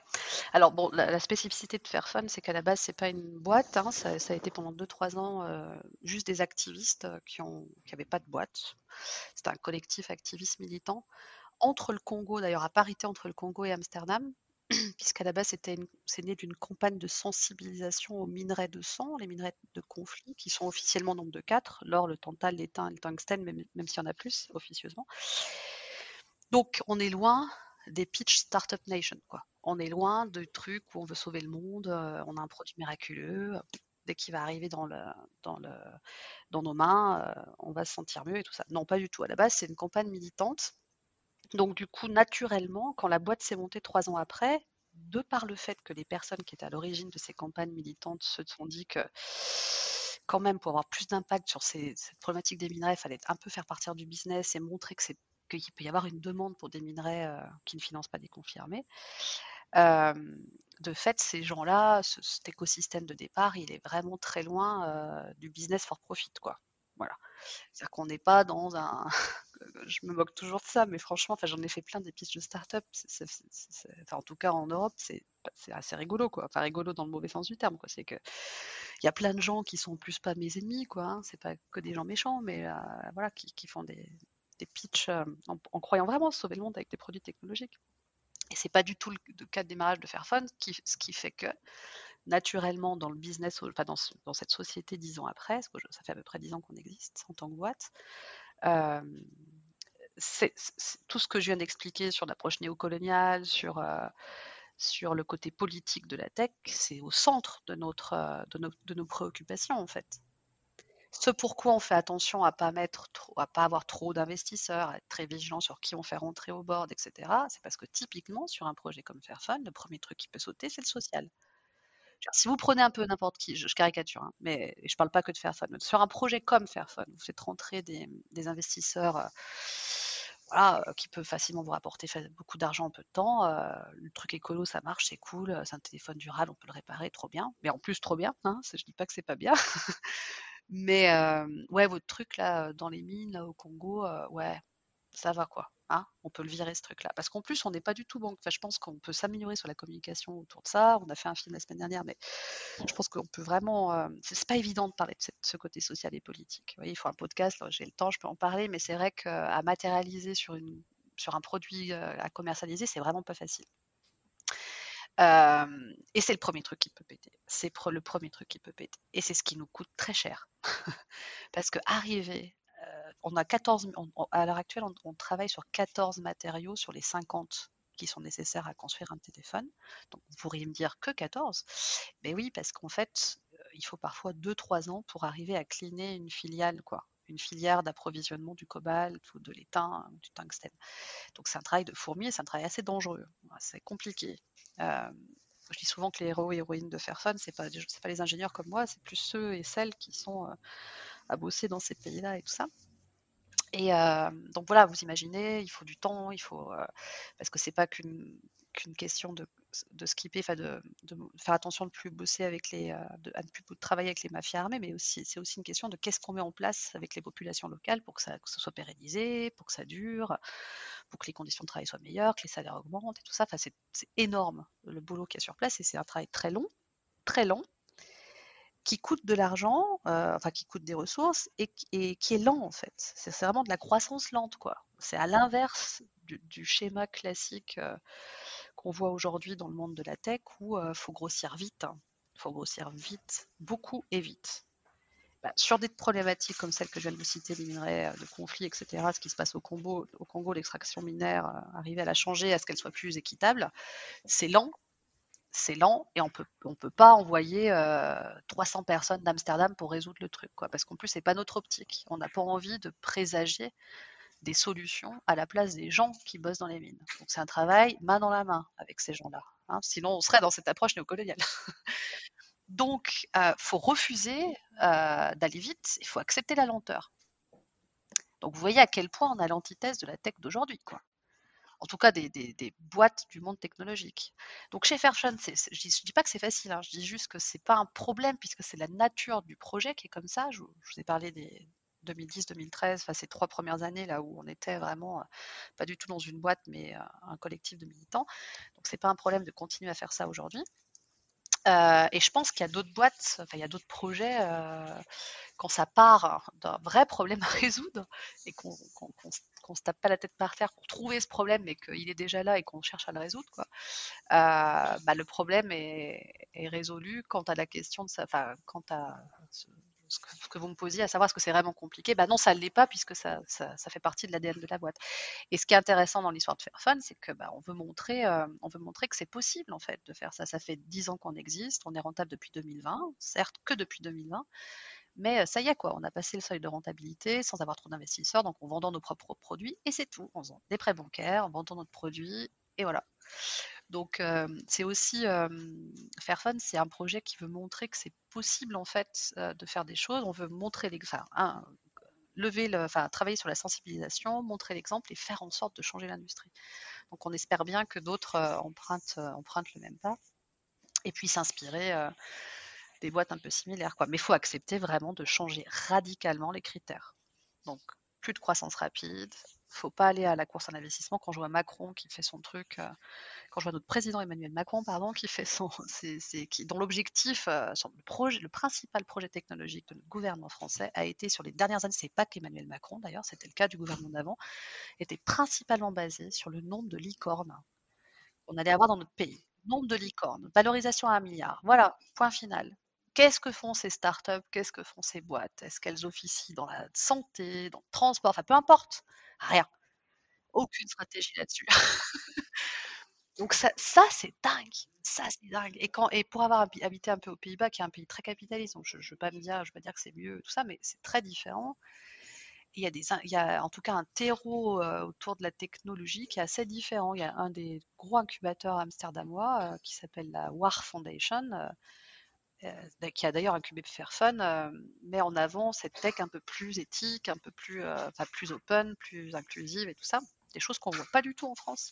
[SPEAKER 3] Alors bon, la, spécificité de Fairphone, c'est qu'à la base, c'est pas une boîte. Hein, ça, a été pendant 2-3 ans euh, juste des activistes qui ont qui pas de boîte. C'est un collectif activiste militant entre le Congo, d'ailleurs à parité entre le Congo et Amsterdam, [CLEARS THROAT] puisqu'à la base, c'était c'est né d'une campagne de sensibilisation aux minerais de sang, les minerais de conflit, qui sont officiellement nombre de quatre, l'or, le tantal, l'étain le tungstène, même, même s'il y en a plus officieusement. Donc, on est loin des pitch Startup Nation, quoi. On est loin du truc où on veut sauver le monde, euh, on a un produit miraculeux, dès qu'il va arriver dans, le, dans, le, dans nos mains, euh, on va se sentir mieux et tout ça. Non, pas du tout. À la base, c'est une campagne militante donc du coup, naturellement, quand la boîte s'est montée trois ans après, de par le fait que les personnes qui étaient à l'origine de ces campagnes militantes se sont dit que quand même pour avoir plus d'impact sur ces, cette problématique des minerais, il fallait un peu faire partir du business et montrer que c'est qu'il peut y avoir une demande pour des minerais euh, qui ne financent pas des confirmés. De fait, ces gens-là, ce, cet écosystème de départ, il est vraiment très loin euh, du business for profit, quoi. Voilà. C'est-à-dire qu'on n'est pas dans un. [LAUGHS] je me moque toujours de ça, mais franchement, j'en ai fait plein des pistes de start-up. En tout cas, en Europe, c'est assez rigolo, quoi. Enfin, rigolo dans le mauvais sens du terme, quoi. C'est que il y a plein de gens qui sont plus pas mes ennemis, quoi. Hein. C'est pas que des gens méchants, mais euh, voilà, qui, font des, des euh, en, croyant vraiment sauver le monde avec des produits technologiques. Et c'est pas du tout le, cas de démarrage de Fairphone, qui, ce qui fait que naturellement dans le business, enfin dans, cette société dix ans après, parce que ça fait à peu près dix ans qu'on existe en tant que boîte, euh, tout ce que je viens d'expliquer sur l'approche néocoloniale, sur, euh, sur le côté politique de la tech, c'est au centre de, notre, de nos préoccupations en fait. Ce pourquoi on fait attention à pas mettre à pas avoir trop d'investisseurs, à être très vigilant sur qui on fait rentrer au board, etc. C'est parce que typiquement sur un projet comme Fairphone, le premier truc qui peut sauter, c'est le social. Si vous prenez un peu n'importe qui, je, caricature, hein, mais je ne parle pas que de Fairphone, sur un projet comme Fairphone, vous faites rentrer des, investisseurs euh, euh, qui peuvent facilement vous rapporter beaucoup d'argent en peu de temps. Euh, le truc écolo, ça marche, c'est cool, c'est un téléphone durable, on peut le réparer, trop bien. Mais en plus, trop bien, hein, je dis pas que c'est pas bien. [LAUGHS] mais ouais, votre truc là, dans les mines, là au Congo, ouais, ça va quoi. Hein, on peut le virer ce truc-là. Parce qu'en plus, on n'est pas du tout banque. Enfin, je pense qu'on peut s'améliorer sur la communication autour de ça. On a fait un film la semaine dernière, mais je pense qu'on peut vraiment. Euh, c'est pas évident de parler de, ce côté social et politique. Vous voyez, il faut un podcast. J'ai le temps, je peux en parler, mais c'est vrai qu'à matérialiser sur, une, sur un produit à commercialiser, c'est vraiment pas facile. Euh, et c'est le premier truc qui peut péter. C'est le premier truc qui peut péter. Et c'est ce qui nous coûte très cher. [LAUGHS] Parce que arriver on a 14, on, à l'heure actuelle, on, travaille sur 14 matériaux sur les 50 qui sont nécessaires à construire un téléphone. Donc, vous pourriez me dire que 14. Mais oui, parce qu'en fait, euh, il faut parfois 2-3 ans pour arriver à cleaner une filiale, quoi. Une filière d'approvisionnement du cobalt ou de l'étain du tungstène. Donc, c'est un travail de fourmi c'est un travail assez dangereux. C'est compliqué. Euh, je dis souvent que les héros et héroïnes de Fairphone, c'est pas, pas les ingénieurs comme moi, c'est plus ceux et celles qui sont euh, à bosser dans ces pays-là et tout ça. Et euh, donc voilà, vous imaginez, il faut du temps, il faut parce que c'est pas qu'une qu'une question de, de skipper, enfin de, de, faire attention de plus bosser avec les, de, à ne plus travailler avec les mafias armées, mais aussi c'est aussi une question de qu'est-ce qu'on met en place avec les populations locales pour que ça, que soit pérennisé, pour que ça dure, pour que les conditions de travail soient meilleures, que les salaires augmentent et tout ça. Enfin, c'est énorme le boulot qu'il y a sur place et c'est un travail très long, très long, qui coûte de l'argent, euh, enfin qui coûte des ressources et, qui est lent en fait. C'est vraiment de la croissance lente quoi. C'est à l'inverse du, du, schéma classique euh, qu'on voit aujourd'hui dans le monde de la tech où il euh, faut grossir vite. Hein. faut grossir vite, beaucoup et vite. Bah, sur des problématiques comme celles que je viens de vous citer, les minerais euh, de conflit, etc., ce qui se passe au Congo, au Congo l'extraction minière, euh, arriver à la changer, à ce qu'elle soit plus équitable, c'est lent, c'est lent et on peut on peut pas envoyer euh, 300 personnes d'Amsterdam pour résoudre le truc parce qu'en plus c'est pas notre optique on n'a pas envie de présager des solutions à la place des gens qui bossent dans les mines donc c'est un travail main dans la main avec ces gens-là hein, sinon on serait dans cette approche néocoloniale [LAUGHS] donc euh, faut refuser euh, d'aller vite il faut accepter la lenteur Donc vous voyez à quel point on a l'antithèse de la tech d'aujourd'hui, quoi. En tout cas, des, des, boîtes du monde technologique. Donc chez Fairphone, je ne dis pas que c'est facile, hein, je dis juste que c'est pas un problème puisque c'est la nature du projet qui est comme ça. Je vous ai parlé des, 2010-2013, enfin ces trois premières années là où on était vraiment pas du tout dans une boîte mais un collectif de militants. Donc c'est pas un problème de continuer à faire ça aujourd'hui. et je pense qu'il y a d'autres boîtes, enfin il y a d'autres projets quand ça part d'un vrai problème à [LAUGHS] résoudre et qu'on ne se tape pas la tête par terre pour trouver ce problème mais qu'il est déjà là et qu'on cherche à le résoudre, bah, le problème est, est, résolu quant à la question de ça, enfin quant à ce que, vous me posiez, à savoir est-ce que c'est vraiment compliqué bah Non, ça ne l'est pas puisque ça, fait partie de l'ADN de la boîte. Et ce qui est intéressant dans l'histoire de Fairphone, c'est que bah, on, veut montrer, euh, on veut montrer que c'est possible en fait de faire ça. Ça fait 10 ans qu'on existe, on est rentable depuis 2020, certes que depuis 2020. Mais euh, ça y est, quoi, on a passé le seuil de rentabilité sans avoir trop d'investisseurs, donc en vendant nos propres produits, et c'est tout, en faisant des prêts bancaires, en vendant notre produit, et voilà. Donc c'est aussi Fairphone, c'est un projet qui veut montrer que c'est possible en fait de faire des choses. On veut montrer les, lever, le, enfin, travailler sur la sensibilisation, montrer l'exemple et faire en sorte de changer l'industrie. Donc on espère bien que d'autres empruntent, le même pas et puis s'inspirer des boîtes un peu similaires. Mais il faut accepter vraiment de changer radicalement les critères. Donc plus de croissance rapide, faut pas aller à la course à l'investissement. Quand je vois Macron qui fait son truc, euh, quand je vois notre président Emmanuel Macron, pardon, qui fait son, [LAUGHS] dont l'objectif, euh, le principal projet technologique de notre gouvernement français a été sur les dernières années, c'est pas qu'Emmanuel Macron d'ailleurs, c'était le cas du gouvernement d'avant, était principalement basé sur le nombre de licornes qu'on allait avoir dans notre pays. Nombre de licornes, valorisation à un milliard. Voilà, point final. Qu'est-ce que font ces startups Qu'est-ce que font ces boîtes? Est-ce qu'elles officient dans la santé, dans le transport? Enfin, peu importe. Rien. Aucune stratégie là-dessus. [LAUGHS] Donc ça, c'est dingue. Ça, c'est dingue. Et, pour avoir habité un peu aux Pays-Bas, qui est un pays très capitaliste, donc je ne veux pas me dire, que c'est mieux, tout ça, mais c'est très différent. il y, a en tout cas un terreau autour de la technologie qui est assez différent. Il y a un des gros incubateurs amsterdamois qui s'appelle la WAR Foundation, euh, qui a d'ailleurs incubé Fairphone, euh, met en avant cette tech un peu plus éthique, un peu plus, euh, enfin, plus open, plus inclusive et tout ça. Des choses qu'on ne voit pas du tout en France.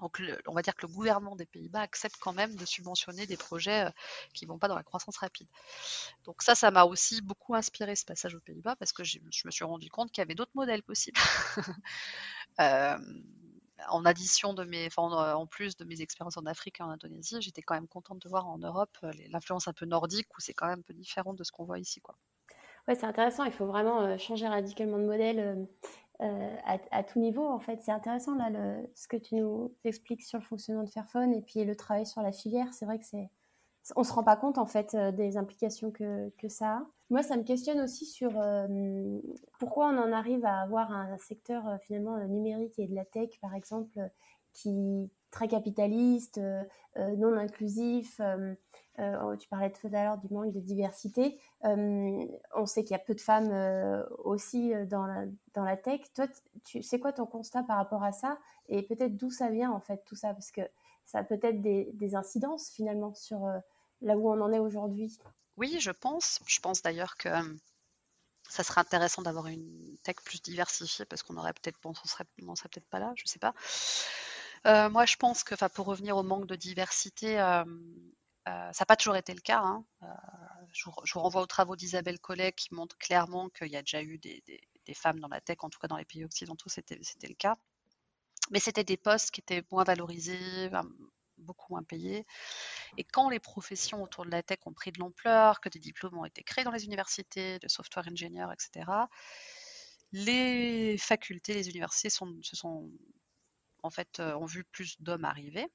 [SPEAKER 3] Donc, on va dire que le gouvernement des Pays-Bas accepte quand même de subventionner des projets qui ne vont pas dans la croissance rapide. Donc ça, ça m'a aussi beaucoup inspiré ce passage aux Pays-Bas parce que je me suis rendu compte qu'il y avait d'autres modèles possibles. [LAUGHS] en addition de mes, enfin, en, plus de mes expériences en Afrique et en Indonésie, j'étais quand même contente de voir en Europe euh, l'influence un peu nordique où c'est quand même un peu différent de ce qu'on voit ici, quoi.
[SPEAKER 1] Ouais, c'est intéressant. Il faut vraiment euh, changer radicalement de modèle euh, à, tout niveau. En fait, c'est intéressant là le, ce que tu nous expliques sur le fonctionnement de Fairphone et puis le travail sur la filière. C'est vrai que c'est on se rend pas compte en fait euh, des implications que, ça a. Moi, ça me questionne aussi sur euh, pourquoi on en arrive à avoir un secteur euh, finalement numérique et de la tech, par exemple, qui très capitaliste, non inclusif. Oh, tu parlais tout à l'heure du manque de diversité. on sait qu'il y a peu de femmes aussi dans la, tech. Toi, tu, c'est quoi ton constat par rapport à ça? Et peut-être d'où ça vient en fait tout ça? Parce que ça a peut-être des incidences finalement sur là où on en est aujourd'hui
[SPEAKER 3] Oui, je pense. Je pense d'ailleurs que euh, ça serait intéressant d'avoir une tech plus diversifiée parce qu'on aurait peut-être, bon, on serait, serait peut-être pas là, je ne sais pas. Euh, moi, je pense que, pour revenir au manque de diversité, euh, ça n'a pas toujours été le cas. Hein. Je vous, renvoie aux travaux d'Isabelle Collet qui montrent clairement qu'il y a déjà eu des, femmes dans la tech, en tout cas dans les pays occidentaux, c'était le cas. Mais c'était des postes qui étaient moins valorisés, beaucoup moins payés. Et quand les professions autour de la tech ont pris de l'ampleur, que des diplômes ont été créés dans les universités, de software engineer, etc., les facultés, les universités se sont, en fait, euh, ont vu plus d'hommes arriver.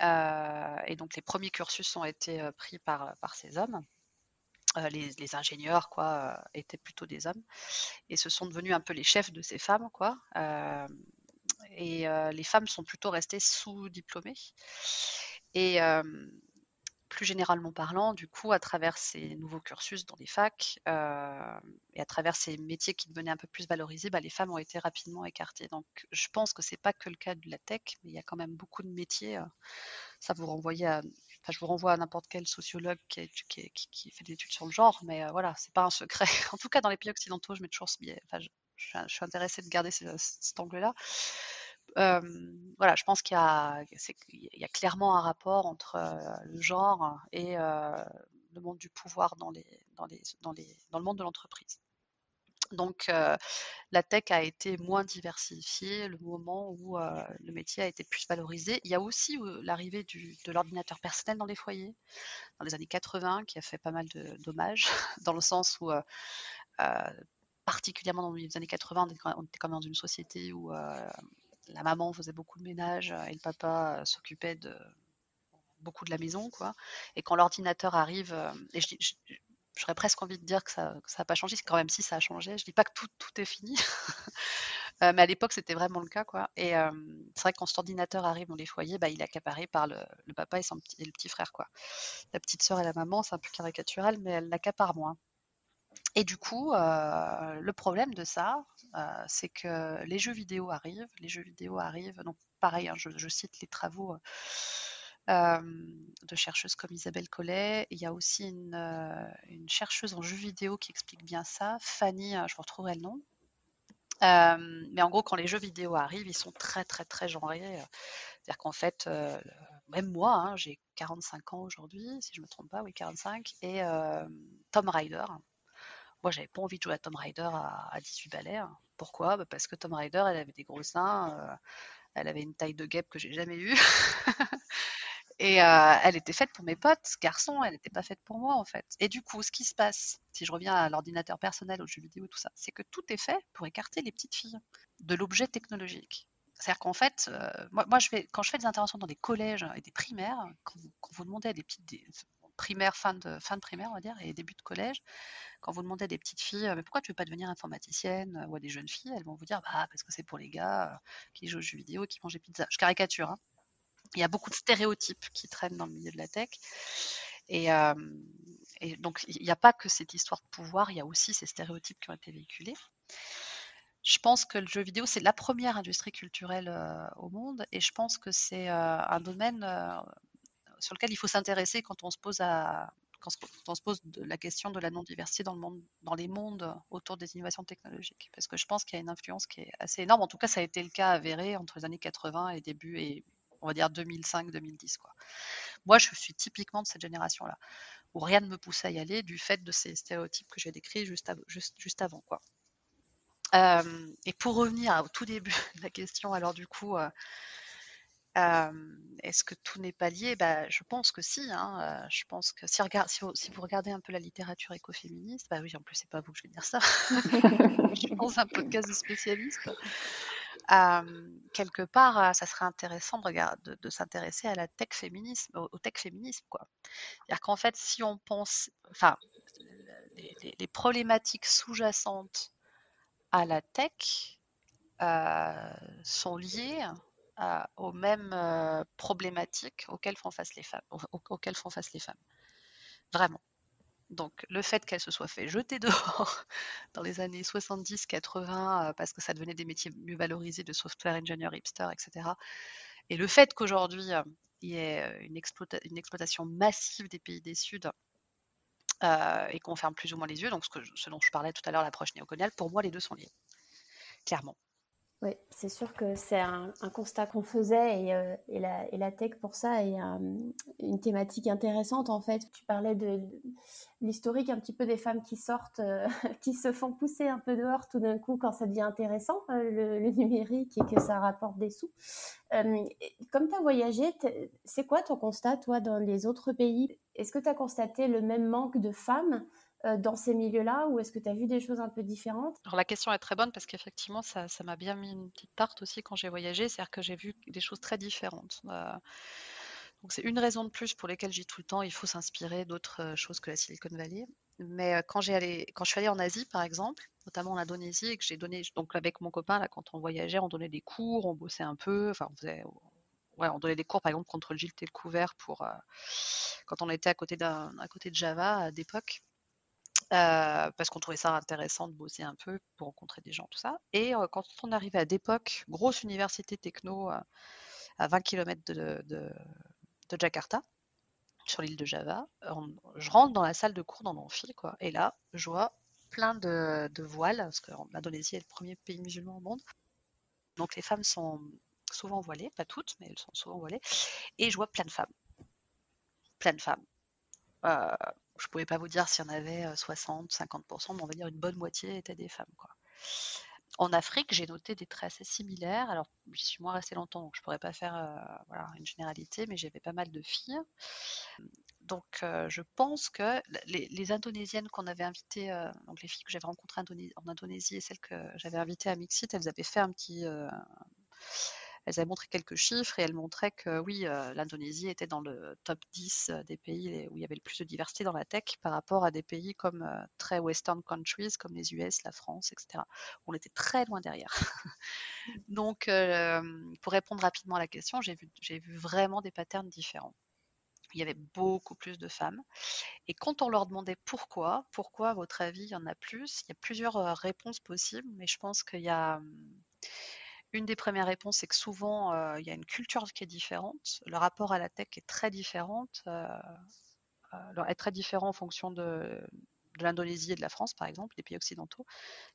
[SPEAKER 3] Euh, et donc les premiers cursus ont été euh, pris par, par ces hommes. les, ingénieurs quoi étaient plutôt des hommes et ce sont devenus un peu les chefs de ces femmes quoi et les femmes sont plutôt restées sous-diplômées. Et plus généralement parlant, du coup, à travers ces nouveaux cursus dans les facs et à travers ces métiers qui devenaient un peu plus valorisés, bah, les femmes ont été rapidement écartées. Donc, je pense que c'est pas que le cas de la tech, mais il y a quand même beaucoup de métiers. ça vous à, je vous renvoie à n'importe quel sociologue qui, fait des études sur le genre, mais voilà, c'est pas un secret. [LAUGHS] en tout cas, dans les pays occidentaux, je mets toujours ce biais. Enfin, suis intéressée de garder cet angle-là. Voilà, je pense qu'il y, a clairement un rapport entre le genre et le monde du pouvoir dans, le monde de l'entreprise. Donc, la tech a été moins diversifiée le moment où le métier a été plus valorisé. Il y a aussi l'arrivée de l'ordinateur personnel dans les foyers, dans les années 80, qui a fait pas mal de dommages, [LAUGHS] dans le sens où, particulièrement dans les années 80, on était comme dans une société où la maman faisait beaucoup de ménage et le papa s'occupait de beaucoup de la maison, quoi. Et quand l'ordinateur arrive, je, j'aurais presque envie de dire que ça n'a pas changé, quand même si ça a changé. Je dis pas que tout, est fini, [LAUGHS] euh, mais à l'époque c'était vraiment le cas. Quoi. Et euh, c'est vrai que quand cet ordinateur arrive dans les foyers, bah, il est accaparé par le, papa et, son le petit frère. Quoi. La petite sœur et la maman, c'est un peu caricatural, mais elle l'accapare moins. Et du coup, euh, le problème de ça, c'est que les jeux vidéo arrivent, les jeux vidéo arrivent, donc pareil, hein, je, cite les travaux de chercheuses comme Isabelle Collet. Il y a aussi une, chercheuse en jeux vidéo qui explique bien ça, Fanny, je vous retrouverai le nom. mais en gros, quand les jeux vidéo arrivent, ils sont très très très genrés. C'est-à-dire qu'en fait, même moi, hein, j'ai 45 ans aujourd'hui, si je ne me trompe pas, oui, 45, et Tom Rider. Moi, j'avais pas envie de jouer à Tom Rider à, 18 balais. Hein. Pourquoi? Bah, Parce que Tom Rider, elle avait des gros seins, elle avait une taille de guêpe que j'ai jamais eue. [LAUGHS] Et euh, elle était faite pour mes potes, garçons, elle n'était pas faite pour moi en fait. Et du coup, ce qui se passe, si je reviens à l'ordinateur personnel, aux jeux vidéo, tout ça, c'est que tout est fait pour écarter les petites filles de l'objet technologique. C'est-à-dire qu'en fait, euh, moi, quand je fais des interventions dans des collèges et des primaires, quand vous, demandez à des petites primaires, fin de, fin de primaire, on va dire, et début de collège, quand vous demandez à des petites filles, mais pourquoi tu veux pas devenir informaticienne ou à des jeunes filles, elles vont vous dire, bah, parce que c'est pour les gars euh, qui jouent aux jeux vidéo qui mangent des pizzas. Je caricature, hein il y a beaucoup de stéréotypes qui traînent dans le milieu de la tech. Et, donc, il n'y a pas que cette histoire de pouvoir, il y a aussi ces stéréotypes qui ont été véhiculés. Je pense que le jeu vidéo, c'est la première industrie culturelle au monde et je pense que c'est un domaine sur lequel il faut s'intéresser quand on se pose la question de la non-diversité dans, les mondes autour des innovations technologiques. Parce que je pense qu'il y a une influence qui est assez énorme. En tout cas, ça a été le cas avéré entre les années 80 et début et on va dire 2005-2010. Quoi. Moi, je suis typiquement de cette génération-là, où rien ne me pousse à y aller du fait de ces stéréotypes que j'ai décrits juste, juste, avant. Quoi. Euh, et pour revenir au tout début [LAUGHS] de la question, alors du coup, euh, est-ce que tout n'est pas lié? Bah, Je pense que si. Hein, je pense que si, vous regardez un peu la littérature écoféministe, bah oui, en plus, c'est pas vous que je vais dire ça. [LAUGHS] je pense un podcast de spécialistes quelque part, ça serait intéressant de, de, s'intéresser à la tech féminisme, au, tech féminisme, quoi. C'est-à-dire qu'en fait, si on pense, enfin, les, problématiques sous-jacentes à la tech sont liées aux mêmes problématiques auxquelles font face les femmes, auxquelles font face les femmes. Vraiment. Donc le fait qu'elle se soit fait jeter [LAUGHS] dehors dans les années 70-80 euh, parce que ça devenait des métiers mieux valorisés de software ingénieur hipster, etc. Et le fait qu'aujourd'hui euh, il y ait euh, une, exploitation massive des pays des Suds et qu'on ferme plus ou moins les yeux, donc ce, ce dont je parlais tout à l'heure, l'approche néocoloniale, pour moi les deux sont liés, clairement.
[SPEAKER 1] Oui, c'est sûr que c'est un, constat qu'on faisait et, euh, et, la, tech pour ça est euh, une thématique intéressante en fait. Tu parlais de, l'historique un petit peu des femmes qui sortent, euh, [LAUGHS] qui se font pousser un peu dehors tout d'un coup quand ça devient intéressant, le, numérique et que ça rapporte des sous. comme tu as voyagé, c'est quoi ton constat toi dans les autres pays? Est-ce que tu as constaté le même manque de femmes dans ces milieux-là ou est-ce que tu as vu des choses un peu différentes?
[SPEAKER 3] Alors la question est très bonne parce qu'effectivement ça, m'a bien mis une petite tarte aussi quand j'ai voyagé, c'est-à-dire que j'ai vu des choses très différentes. Euh, donc c'est une raison de plus pour lesquelles j'ai tout le temps, il faut s'inspirer d'autres euh, choses que la Silicon Valley. Mais quand, allé, quand je suis allée en Asie par exemple, notamment en Indonésie, et que j'ai donné, donc avec mon copain, là, quand on voyageait, on donnait des cours, on bossait un peu, enfin on faisait Ouais, on donnait des cours par exemple contre le Gilles et le couvert pour quand on était à côté, à côté de Java d'époque. Euh, parce qu'on trouvait ça intéressant de bosser un peu pour rencontrer des gens, tout ça. Et euh, quand on arrivait à d'époque, grosse université techno euh, à 20 km de, Jakarta, sur l'île de Java, je rentre dans la salle de cours dans l'amphi, quoi. Et là, je vois plein de, voiles, parce que l'Indonésie est le premier pays musulman au monde. Donc les femmes sont souvent voilées, pas toutes, mais elles sont souvent voilées. Et je vois plein de femmes. Plein de femmes. Je ne pouvais pas vous dire s'il y en avait 60, 50%, mais on va dire une bonne moitié étaient des femmes. En Afrique, j'ai noté des traits assez similaires. Alors, j'y suis moins restée longtemps, donc je ne pourrais pas faire une généralité, mais j'avais pas mal de filles. Donc, je pense que les, Indonésiennes qu'on avait invitées, donc les filles que j'avais rencontrées en Indonésie et celles que j'avais invitées à Mixit, elles avaient fait un petit, elles avaient montré quelques chiffres et elles montraient que oui, euh, l'Indonésie était dans le top 10 euh, des pays où il y avait le plus de diversité dans la tech par rapport à des pays comme euh, très western countries comme les US, la France, etc. On était très loin derrière. [LAUGHS] Donc, pour répondre rapidement à la question, j'ai vu, vu vraiment des patterns différents il y avait beaucoup plus de femmes. Et quand on leur demandait pourquoi, pourquoi à votre avis il y en a plus, il y a plusieurs réponses possibles, mais je pense qu'il y a hum, une des premières réponses, c'est que souvent, euh, il y a une culture qui est différente. Le rapport à la tech est très différente, euh, euh, est très différent en fonction de, l'Indonésie et de la France, par exemple, les pays occidentaux.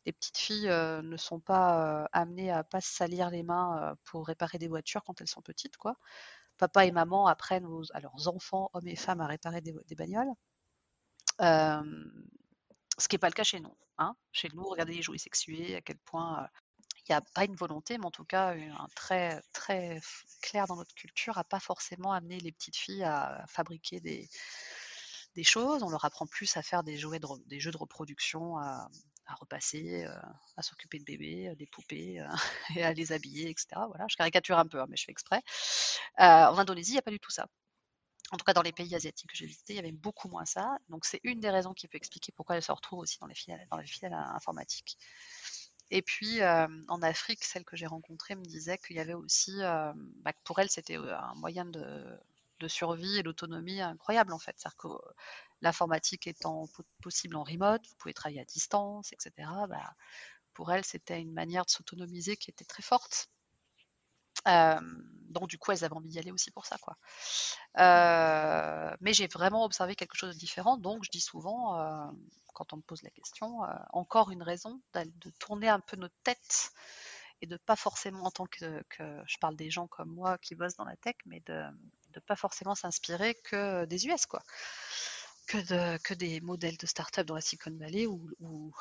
[SPEAKER 3] Les petites filles ne sont pas amenées à pas salir les mains pour réparer des voitures quand elles sont petites, quoi. Papa et maman apprennent à leurs enfants, hommes et femmes, à réparer des, bagnoles. ce qui n'est pas le cas chez nous. Hein. Chez nous, regardez les jouets sexués, à quel point il n'y a pas une volonté, mais en tout cas un très très clair dans notre culture à pas forcément amener les petites filles à fabriquer des, des choses. On leur apprend plus à faire des, jouets des jeux de reproduction, à, repasser, euh, à s'occuper de bébés, euh, des poupées, euh, [LAUGHS] et à les habiller, etc. Voilà, je caricature un peu, hein, mais je fais exprès. en Indonésie, il n'y a pas du tout ça. En tout cas, dans les pays asiatiques que j'ai visités, il y avait beaucoup moins ça. Donc, c'est une des raisons qui peut expliquer pourquoi elles se retrouvent aussi dans les filiales, dans les filiales informatiques. Et puis en Afrique, celle que j'ai rencontrée me disait qu'il y avait aussi, bah, pour elle, c'était un moyen de, survie et d'autonomie incroyable en fait. C'est-à-dire que l'informatique étant possible en remote, vous pouvez travailler à distance, etc. Bah, pour elle, c'était une manière de s'autonomiser qui était très forte. Donc du coup, elles avaient envie d'y aller aussi pour ça, quoi. mais j'ai vraiment observé quelque chose de différent. Donc, je dis souvent, quand on me pose la question, euh, encore une raison de tourner un peu notre tête et de pas forcément, en tant que, je parle des gens comme moi qui bossent dans la tech, mais de ne pas forcément s'inspirer que des US, quoi. Que, de, que des modèles de start-up dans la Silicon Valley où,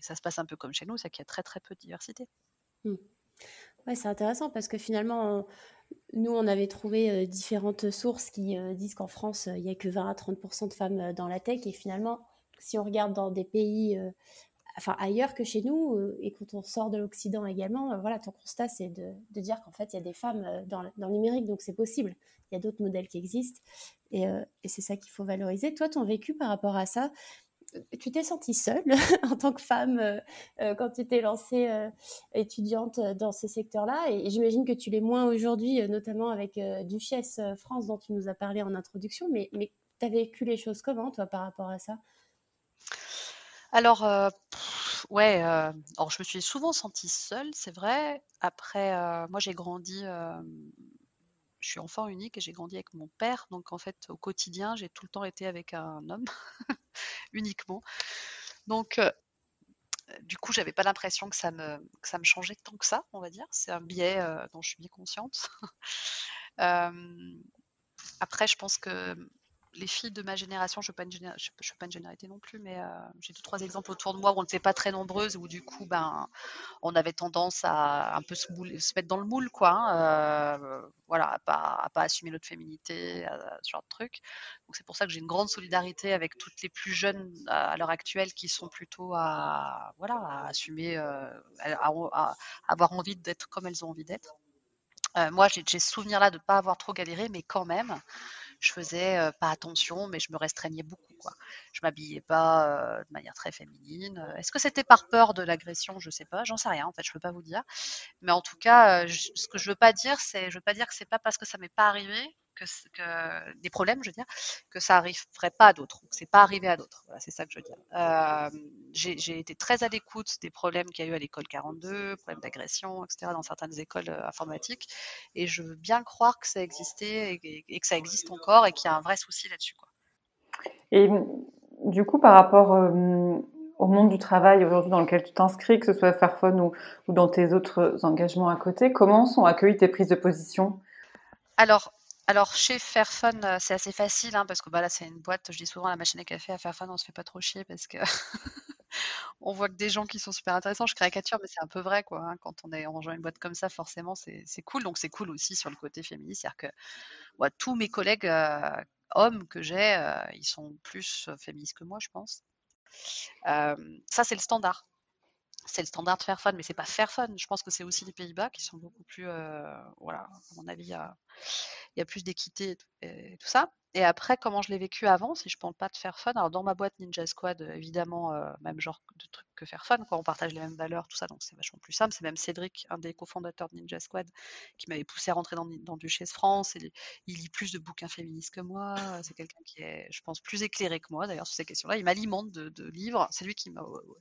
[SPEAKER 3] ça se passe un peu comme chez nous, c'est qu'il y a très très peu de diversité.
[SPEAKER 1] Mmh. Ouais, c'est intéressant parce que finalement, nous, on avait trouvé euh, différentes sources qui euh, disent qu'en France, il n'y a que 20 à 30 de femmes dans la tech et finalement, si on regarde dans des pays, euh, enfin ailleurs que chez nous, euh, et quand on sort de l'Occident également, euh, voilà, ton constat, c'est de, dire qu'en fait, il y a des femmes dans, dans le numérique, donc c'est possible. Il y a d'autres modèles qui existent, et c'est ça qu'il faut valoriser. Toi, ton vécu par rapport à ça, tu t'es sentie seule [LAUGHS] en tant que femme quand tu t'es lancée étudiante dans ce secteur-là et, j'imagine que tu l'es moins aujourd'hui, notamment avec Duchesse France dont tu nous as parlé en introduction, mais, mais tu vécu les choses comment toi par rapport à ça?
[SPEAKER 3] Alors, euh, ouais, euh, alors je me suis souvent sentie seule, c'est vrai. Après, euh, moi j'ai grandi, je suis enfant unique et j'ai grandi avec mon père, donc en fait au quotidien j'ai tout le temps été avec un homme [LAUGHS] uniquement. Donc du coup, j'avais pas l'impression que ça me que ça me changeait tant que ça, on va dire. C'est un biais dont je suis bien consciente. [LAUGHS] après, je pense que les filles de ma génération, je ne fais, pas une généralité non plus, mais euh, j'ai deux, trois exemples autour de moi où on n'était pas très nombreuses, où du coup, ben, on avait tendance à un peu se, mettre dans le moule, quoi. Hein, euh, voilà, à pas, pas assumer notre féminité, ce genre de truc. Donc c'est pour ça que j'ai une grande solidarité avec toutes les plus jeunes à, l'heure actuelle qui sont plutôt à, voilà, à assumer, euh, à, avoir envie d'être comme elles ont envie d'être. moi, j'ai ce souvenir-là de ne pas avoir trop galéré, mais quand même, je faisais pas attention, mais je me restreignais beaucoup. Quoi. Je m'habillais pas de manière très féminine. Est-ce que c'était par peur de l'agression? Je sais pas, j'en sais rien. En fait, je peux pas vous dire. Mais en tout cas, ce que je veux pas dire, c'est, je veux pas dire que c'est pas parce que ça m'est pas arrivé que, des problèmes, je veux dire, que ça arriverait pas à d'autres. C'est pas arrivé à d'autres. Voilà, c'est ça que je veux dire. Euh, j'ai été très à l'écoute des problèmes qu'il y a eu à l'école 42, problèmes d'agression, etc. dans certaines écoles euh, informatiques, et je veux bien croire que ça existait et, que ça existe encore et qu'il y a un vrai souci là-dessus.
[SPEAKER 2] Et du coup, par rapport euh, au monde du travail aujourd'hui dans lequel tu t'inscris, que ce soit à Fairphone ou, ou dans tes autres engagements à côté, comment sont accueillies tes prises de position?
[SPEAKER 3] Alors, alors chez Fairphone, euh, c'est assez facile hein, parce que bah, là, c'est une boîte, je dis souvent la machine à café à Fairphone, on se fait pas trop chier parce que [LAUGHS] on voit que des gens qui sont super intéressants. Je caricature, mais c'est un peu vrai, quoi. hein. Quand on est on rejoint une boîte comme ça, forcément, c'est cool. Donc c'est cool aussi sur le côté féministe, c'est-à-dire que tous mes collègues euh, hommes que j'ai, euh, ils sont plus féministes que moi, je pense. Ça, c'est le standard. C'est le standard de Fairphone, mais c'est pas Fairphone. Je pense que c'est aussi les Pays-Bas qui sont beaucoup plus, euh, voilà, à mon avis, il y a, plus d'équité et tout ça. Et après, comment je l'ai vécu avant, si je ne parle pas de Fairphone, alors dans ma boîte Ninja Squad, euh, évidemment, euh, même genre de trucs que Fairphone, quoi, on partage les mêmes valeurs, tout ça, donc c'est vachement plus simple. C'est même Cédric, un des cofondateurs de Ninja Squad, qui m'avait poussé à rentrer dans, dans Duchesse France. Et il lit plus de bouquins féministes que moi. C'est quelqu'un qui est, je pense, plus éclairé que moi, d'ailleurs, sur ces questions-là. Il m'alimente de, livres. C'est lui qui m'a euh,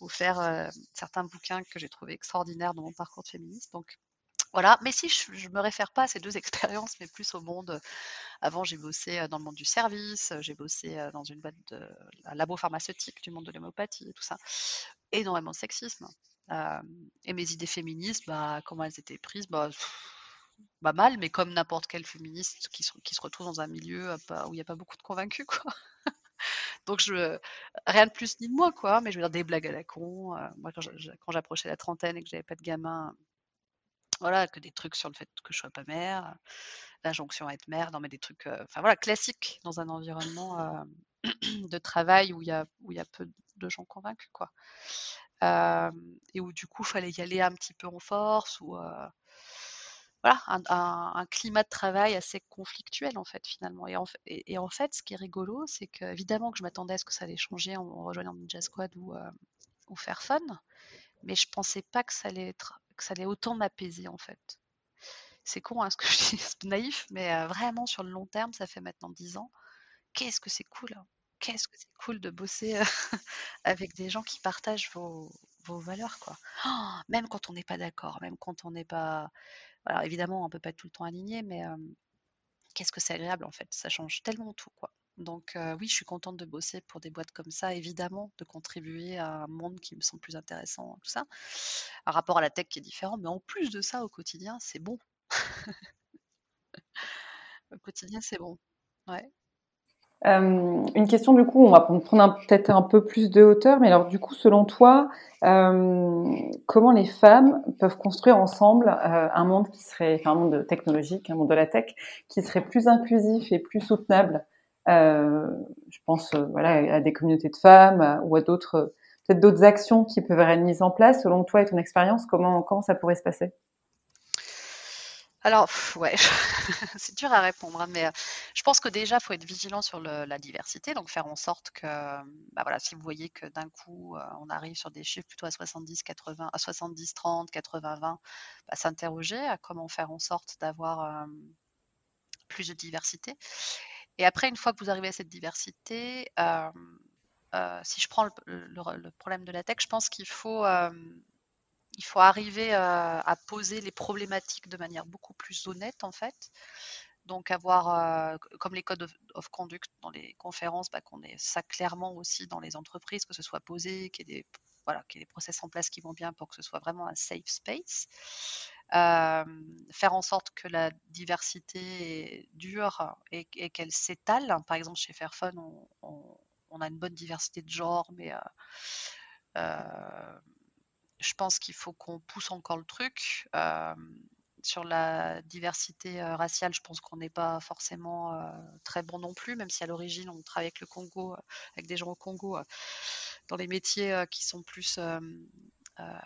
[SPEAKER 3] offert certains bouquins que j'ai trouvé extraordinaires dans mon parcours de féministe. Donc, voilà, mais si je ne me réfère pas à ces deux [LAUGHS] expériences, mais plus au monde. Avant, j'ai bossé dans le monde du service, j'ai bossé dans une boîte un labo pharmaceutique du monde de l'homéopathie et tout ça. Énormément de sexisme. Et mes idées féministes, bah, comment elles étaient prises bah, mal, mais comme n'importe quel féministe qui se, retrouve dans un milieu où il n'y a pas beaucoup de convaincus, quoi. [LAUGHS] Donc, je, rien de plus ni de moins, quoi. Mais je veux dire, des blagues à la con. moi, quand j'approchais la trentaine et que j'avais pas de gamin, voilà, que des trucs sur le fait que je sois pas mère, l'injonction à être mère, non mais des trucs, euh, enfin voilà, classiques dans un environnement euh, [CLEARS THROAT] de travail où il y a où il y a peu de gens convaincus quoi. Euh, et où du coup, fallait y aller un petit peu en force ou euh, voilà, un, climat de travail assez conflictuel en fait finalement. Et en, fait- ce qui est rigolo, c'est que évidemment que je m'attendais à ce que ça allait changer en, en rejoignant Ninja Squad ou, euh, ou faire fun, mais je pensais pas que ça allait être, ça allait autant m'apaiser en fait. C'est con hein, ce que je dis, [LAUGHS] c'est naïf, mais euh, vraiment sur le long terme, ça fait maintenant 10 ans. Qu'est-ce que c'est cool, hein. Qu'est-ce que c'est cool de bosser euh, [LAUGHS] avec des gens qui partagent vos, valeurs, quoi. Oh, même quand on n'est pas d'accord, même quand on n'est pas. Alors évidemment, on peut pas être tout le temps aligné, mais euh, qu'est-ce que c'est agréable en fait. Ça change tellement tout, quoi. Donc oui, je suis contente de bosser pour des boîtes comme ça, évidemment, de contribuer à un monde qui me semble plus intéressant, tout ça, un rapport à la tech qui est différent, mais en plus de ça, au quotidien, c'est bon. Au quotidien, c'est bon.
[SPEAKER 2] Une question du coup, on va prendre peut-être un peu plus de hauteur, mais alors du coup, selon toi, comment les femmes peuvent construire ensemble un monde qui serait, un monde technologique, un monde de la tech, qui serait plus inclusif et plus soutenable Je pense euh, voilà à des communautés de femmes ou à d'autres, peut-être d'autres actions qui peuvent être mises en place. Selon toi et ton expérience, comment comment ça pourrait se passer?
[SPEAKER 3] Alors, ouais, [LAUGHS] c'est dur à répondre, hein, mais euh, je pense que déjà, il faut être vigilant sur la diversité, donc faire en sorte que, bah voilà, si vous voyez que d'un coup, euh, on arrive sur des chiffres plutôt à 70, 80, à 70, 30, 80, 20, bah, s'interroger à comment faire en sorte d'avoir euh, plus de diversité. Et après, une fois que vous arrivez à cette diversité, euh, euh, si je prends le, problème de la tech, je pense qu'il faut, euh, arriver à poser les problématiques de manière beaucoup plus honnête, en fait. Donc avoir, comme les codes of, conduct dans les conférences, bah, qu'on ait ça clairement aussi dans les entreprises, que ce soit posé, qu'il y qu'il y ait des process en place qui vont bien pour que ce soit vraiment un safe space. Euh, faire en sorte que la diversité dure et, qu'elle s'étale. Par exemple, chez Fairphone, on, on, a une bonne diversité de genre, mais euh, euh, je pense qu'il faut qu'on pousse encore le truc. Sur la diversité raciale, je pense qu'on n'est pas forcément très bon non plus, même si à l'origine on travaille avec le Congo, avec des gens au Congo, dans les métiers qui sont plus euh,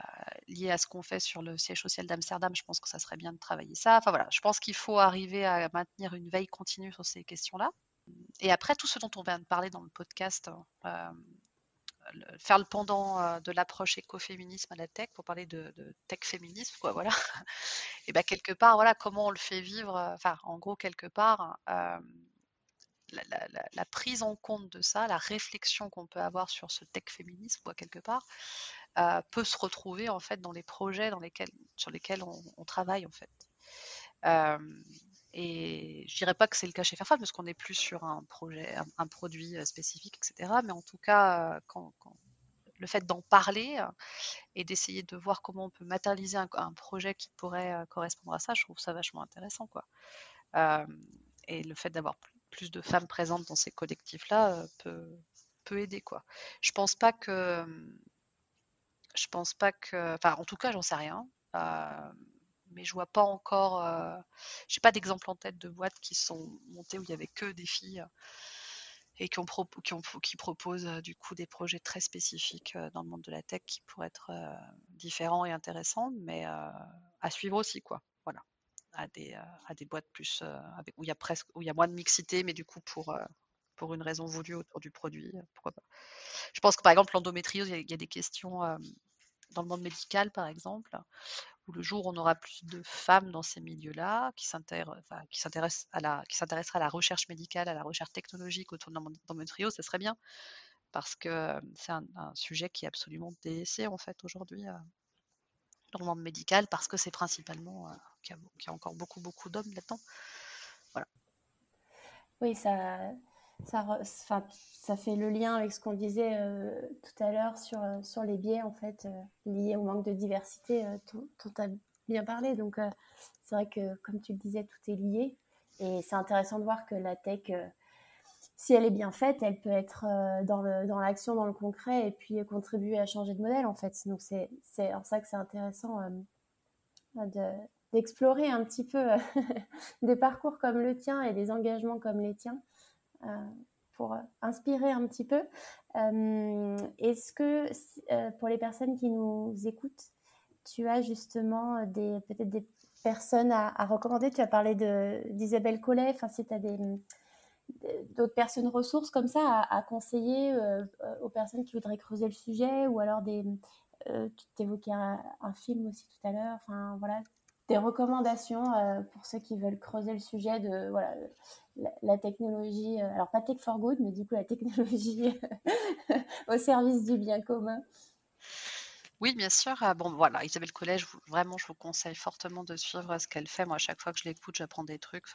[SPEAKER 3] liés à ce qu'on fait sur le siège social d'Amsterdam. Je pense que ça serait bien de travailler ça. Enfin voilà, je pense qu'il faut arriver à maintenir une veille continue sur ces questions-là. Et après, tout ce dont on vient de parler dans le podcast, euh, faire le pendant euh, de l'approche écoféminisme à la tech pour parler de, tech féminisme, quoi, voilà. [LAUGHS] Et bien quelque part, voilà, comment on le fait vivre, enfin, en gros, quelque part, la, la, prise en compte de ça, la réflexion qu'on peut avoir sur ce tech féminisme, quoi, quelque part, euh, peut se retrouver en fait dans les projets dans lesquels, sur lesquels on, travaille en fait. Euh, et je dirais pas que c'est le cas chez Fairphone parce qu'on est plus sur un projet, un, produit spécifique, etc. Mais en tout cas, quand, quand, le fait d'en parler et d'essayer de voir comment on peut matérialiser un, projet qui pourrait correspondre à ça, je trouve ça vachement intéressant. Quoi. et le fait d'avoir plus de femmes présentes dans ces collectifs-là peut, peut aider. Quoi. Je pense pas que. Je pense pas que. Enfin, en tout cas, j'en sais rien. mais je vois pas encore. J'ai pas d'exemple en tête de boîtes qui sont montées où il y avait que des filles et qui, ont qui, proposent du coup des projets très spécifiques dans le monde de la tech qui pourraient être différents et intéressants, mais à suivre aussi, quoi. Voilà, à des, à des boîtes plus où il y a presque où il y a moins de mixité, mais du coup pour pour une raison voulue autour du produit, pas. Je pense que par exemple l'endométriose, il y, a des questions dans le monde médical, par exemple, où le jour où on aura plus de femmes dans ces milieux-là, qui s'intéressent à, la, à la recherche médicale, à la recherche technologique autour de l'endométriose, ça serait bien. Parce que c'est un, sujet qui est absolument délaissé en fait aujourd'hui dans le monde médical, parce que c'est principalement qu'il y, a encore beaucoup, beaucoup d'hommes là-dedans. Voilà.
[SPEAKER 1] Oui, ça, ça, ça fait le lien avec ce qu'on disait euh, tout à l'heure sur, euh, sur les biais en fait euh, liés au manque de diversité dont tu as bien parlé. Donc c'est vrai que comme tu le disais, tout est lié et c'est intéressant de voir que la tech, si elle est bien faite, elle peut être dans l'action, dans, dans, le concret et puis contribuer à changer de modèle en fait. Donc c'est en ça que c'est intéressant d'explorer un petit peu [LAUGHS] des parcours comme le tien et des engagements comme les tiens pour euh, inspirer un petit peu. Euh, est-ce que pour les personnes qui nous écoutent, tu as justement des peut-être des personnes à, recommander? Tu as parlé d'Isabelle Collet, enfin si tu as d'autres personnes ressources comme ça à, conseiller aux personnes qui voudraient creuser le sujet ou alors des tu t'évoquais un, un, film aussi tout à l'heure enfin voilà des recommandations pour ceux qui veulent creuser le sujet de voilà la, technologie, euh, alors pas tech for good, mais du coup la technologie [LAUGHS] au service du bien commun.
[SPEAKER 3] Oui, bien sûr. Ah, bon, voilà, Isabelle Collège, vraiment, je vous conseille fortement de suivre ce qu'elle fait. Moi, à chaque fois que je l'écoute, j'apprends des trucs.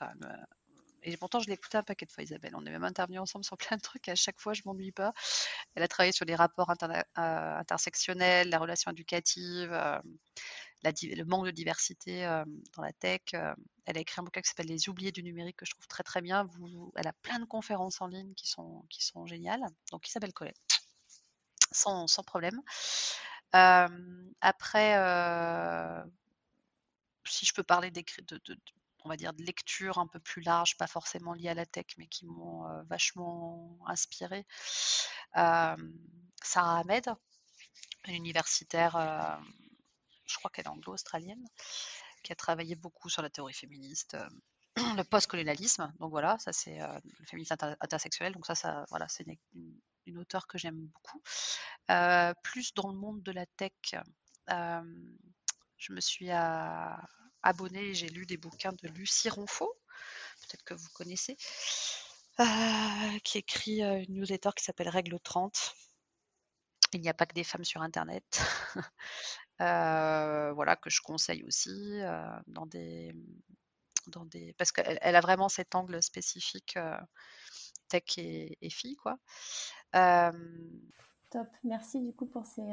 [SPEAKER 3] Et pourtant, je écouté un paquet de fois, Isabelle. On est même intervenus ensemble sur plein de trucs. à chaque fois, je m'ennuie pas. Elle a travaillé sur les rapports euh, intersectionnels, la relation éducative, euh, le manque de diversité dans la tech. elle a écrit un bouquin qui s'appelle Les oubliés du numérique que je trouve très très bien. Vous, elle a plein de conférences en ligne qui sont, qui sont géniales. Donc Isabelle Collet, sans, sans problème. après, si je peux parler de, de, on va dire de lecture un peu plus large, pas forcément liées à la tech, mais qui m'ont vachement inspiré. Sarah Ahmed, une universitaire je crois qu'elle est anglo-australienne, qui a travaillé beaucoup sur la théorie féministe, euh, [CLEARS THROAT] le post-colonialisme. Donc voilà, ça c'est euh, le féminisme intersexuel. Donc ça, voilà, c'est une, une, auteure que j'aime beaucoup. Euh, plus dans le monde de la tech, je me suis abonnée, j'ai lu des bouquins de Lucie Ronfaux, peut-être que vous connaissez, qui écrit une newsletter qui s'appelle Règle 30. Il n'y a pas que des femmes sur Internet. [LAUGHS] voilà, que je conseille aussi dans des, dans des, parce qu'elle elle a vraiment cet angle spécifique tech et, et filles, quoi.
[SPEAKER 1] Top, merci du coup pour ces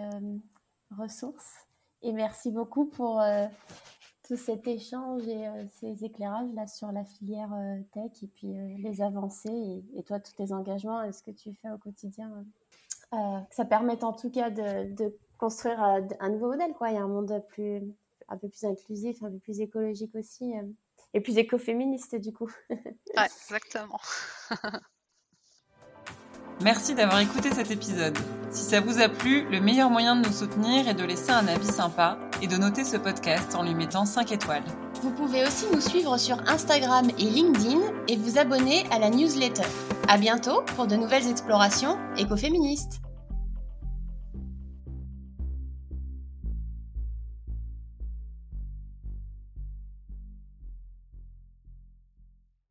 [SPEAKER 1] ressources et merci beaucoup pour tout cet échange et ces éclairages là sur la filière tech et puis les avancées et, toi tous tes engagements et ce que tu fais au quotidien. que ça permette en tout cas de, de construire euh, un nouveau modèle. Quoi. Il y a un monde plus, un peu plus inclusif, un peu plus écologique aussi, euh, et plus écoféministe du coup.
[SPEAKER 3] ouais, [LAUGHS] exactement. [LAUGHS]
[SPEAKER 2] Merci d'avoir écouté cet épisode. Si ça vous a plu, le meilleur moyen de nous soutenir est de laisser un avis sympa et de noter ce podcast en lui mettant 5 étoiles.
[SPEAKER 1] Vous pouvez aussi nous suivre sur Instagram et LinkedIn et vous abonner à la newsletter. À bientôt pour de nouvelles explorations écoféministes.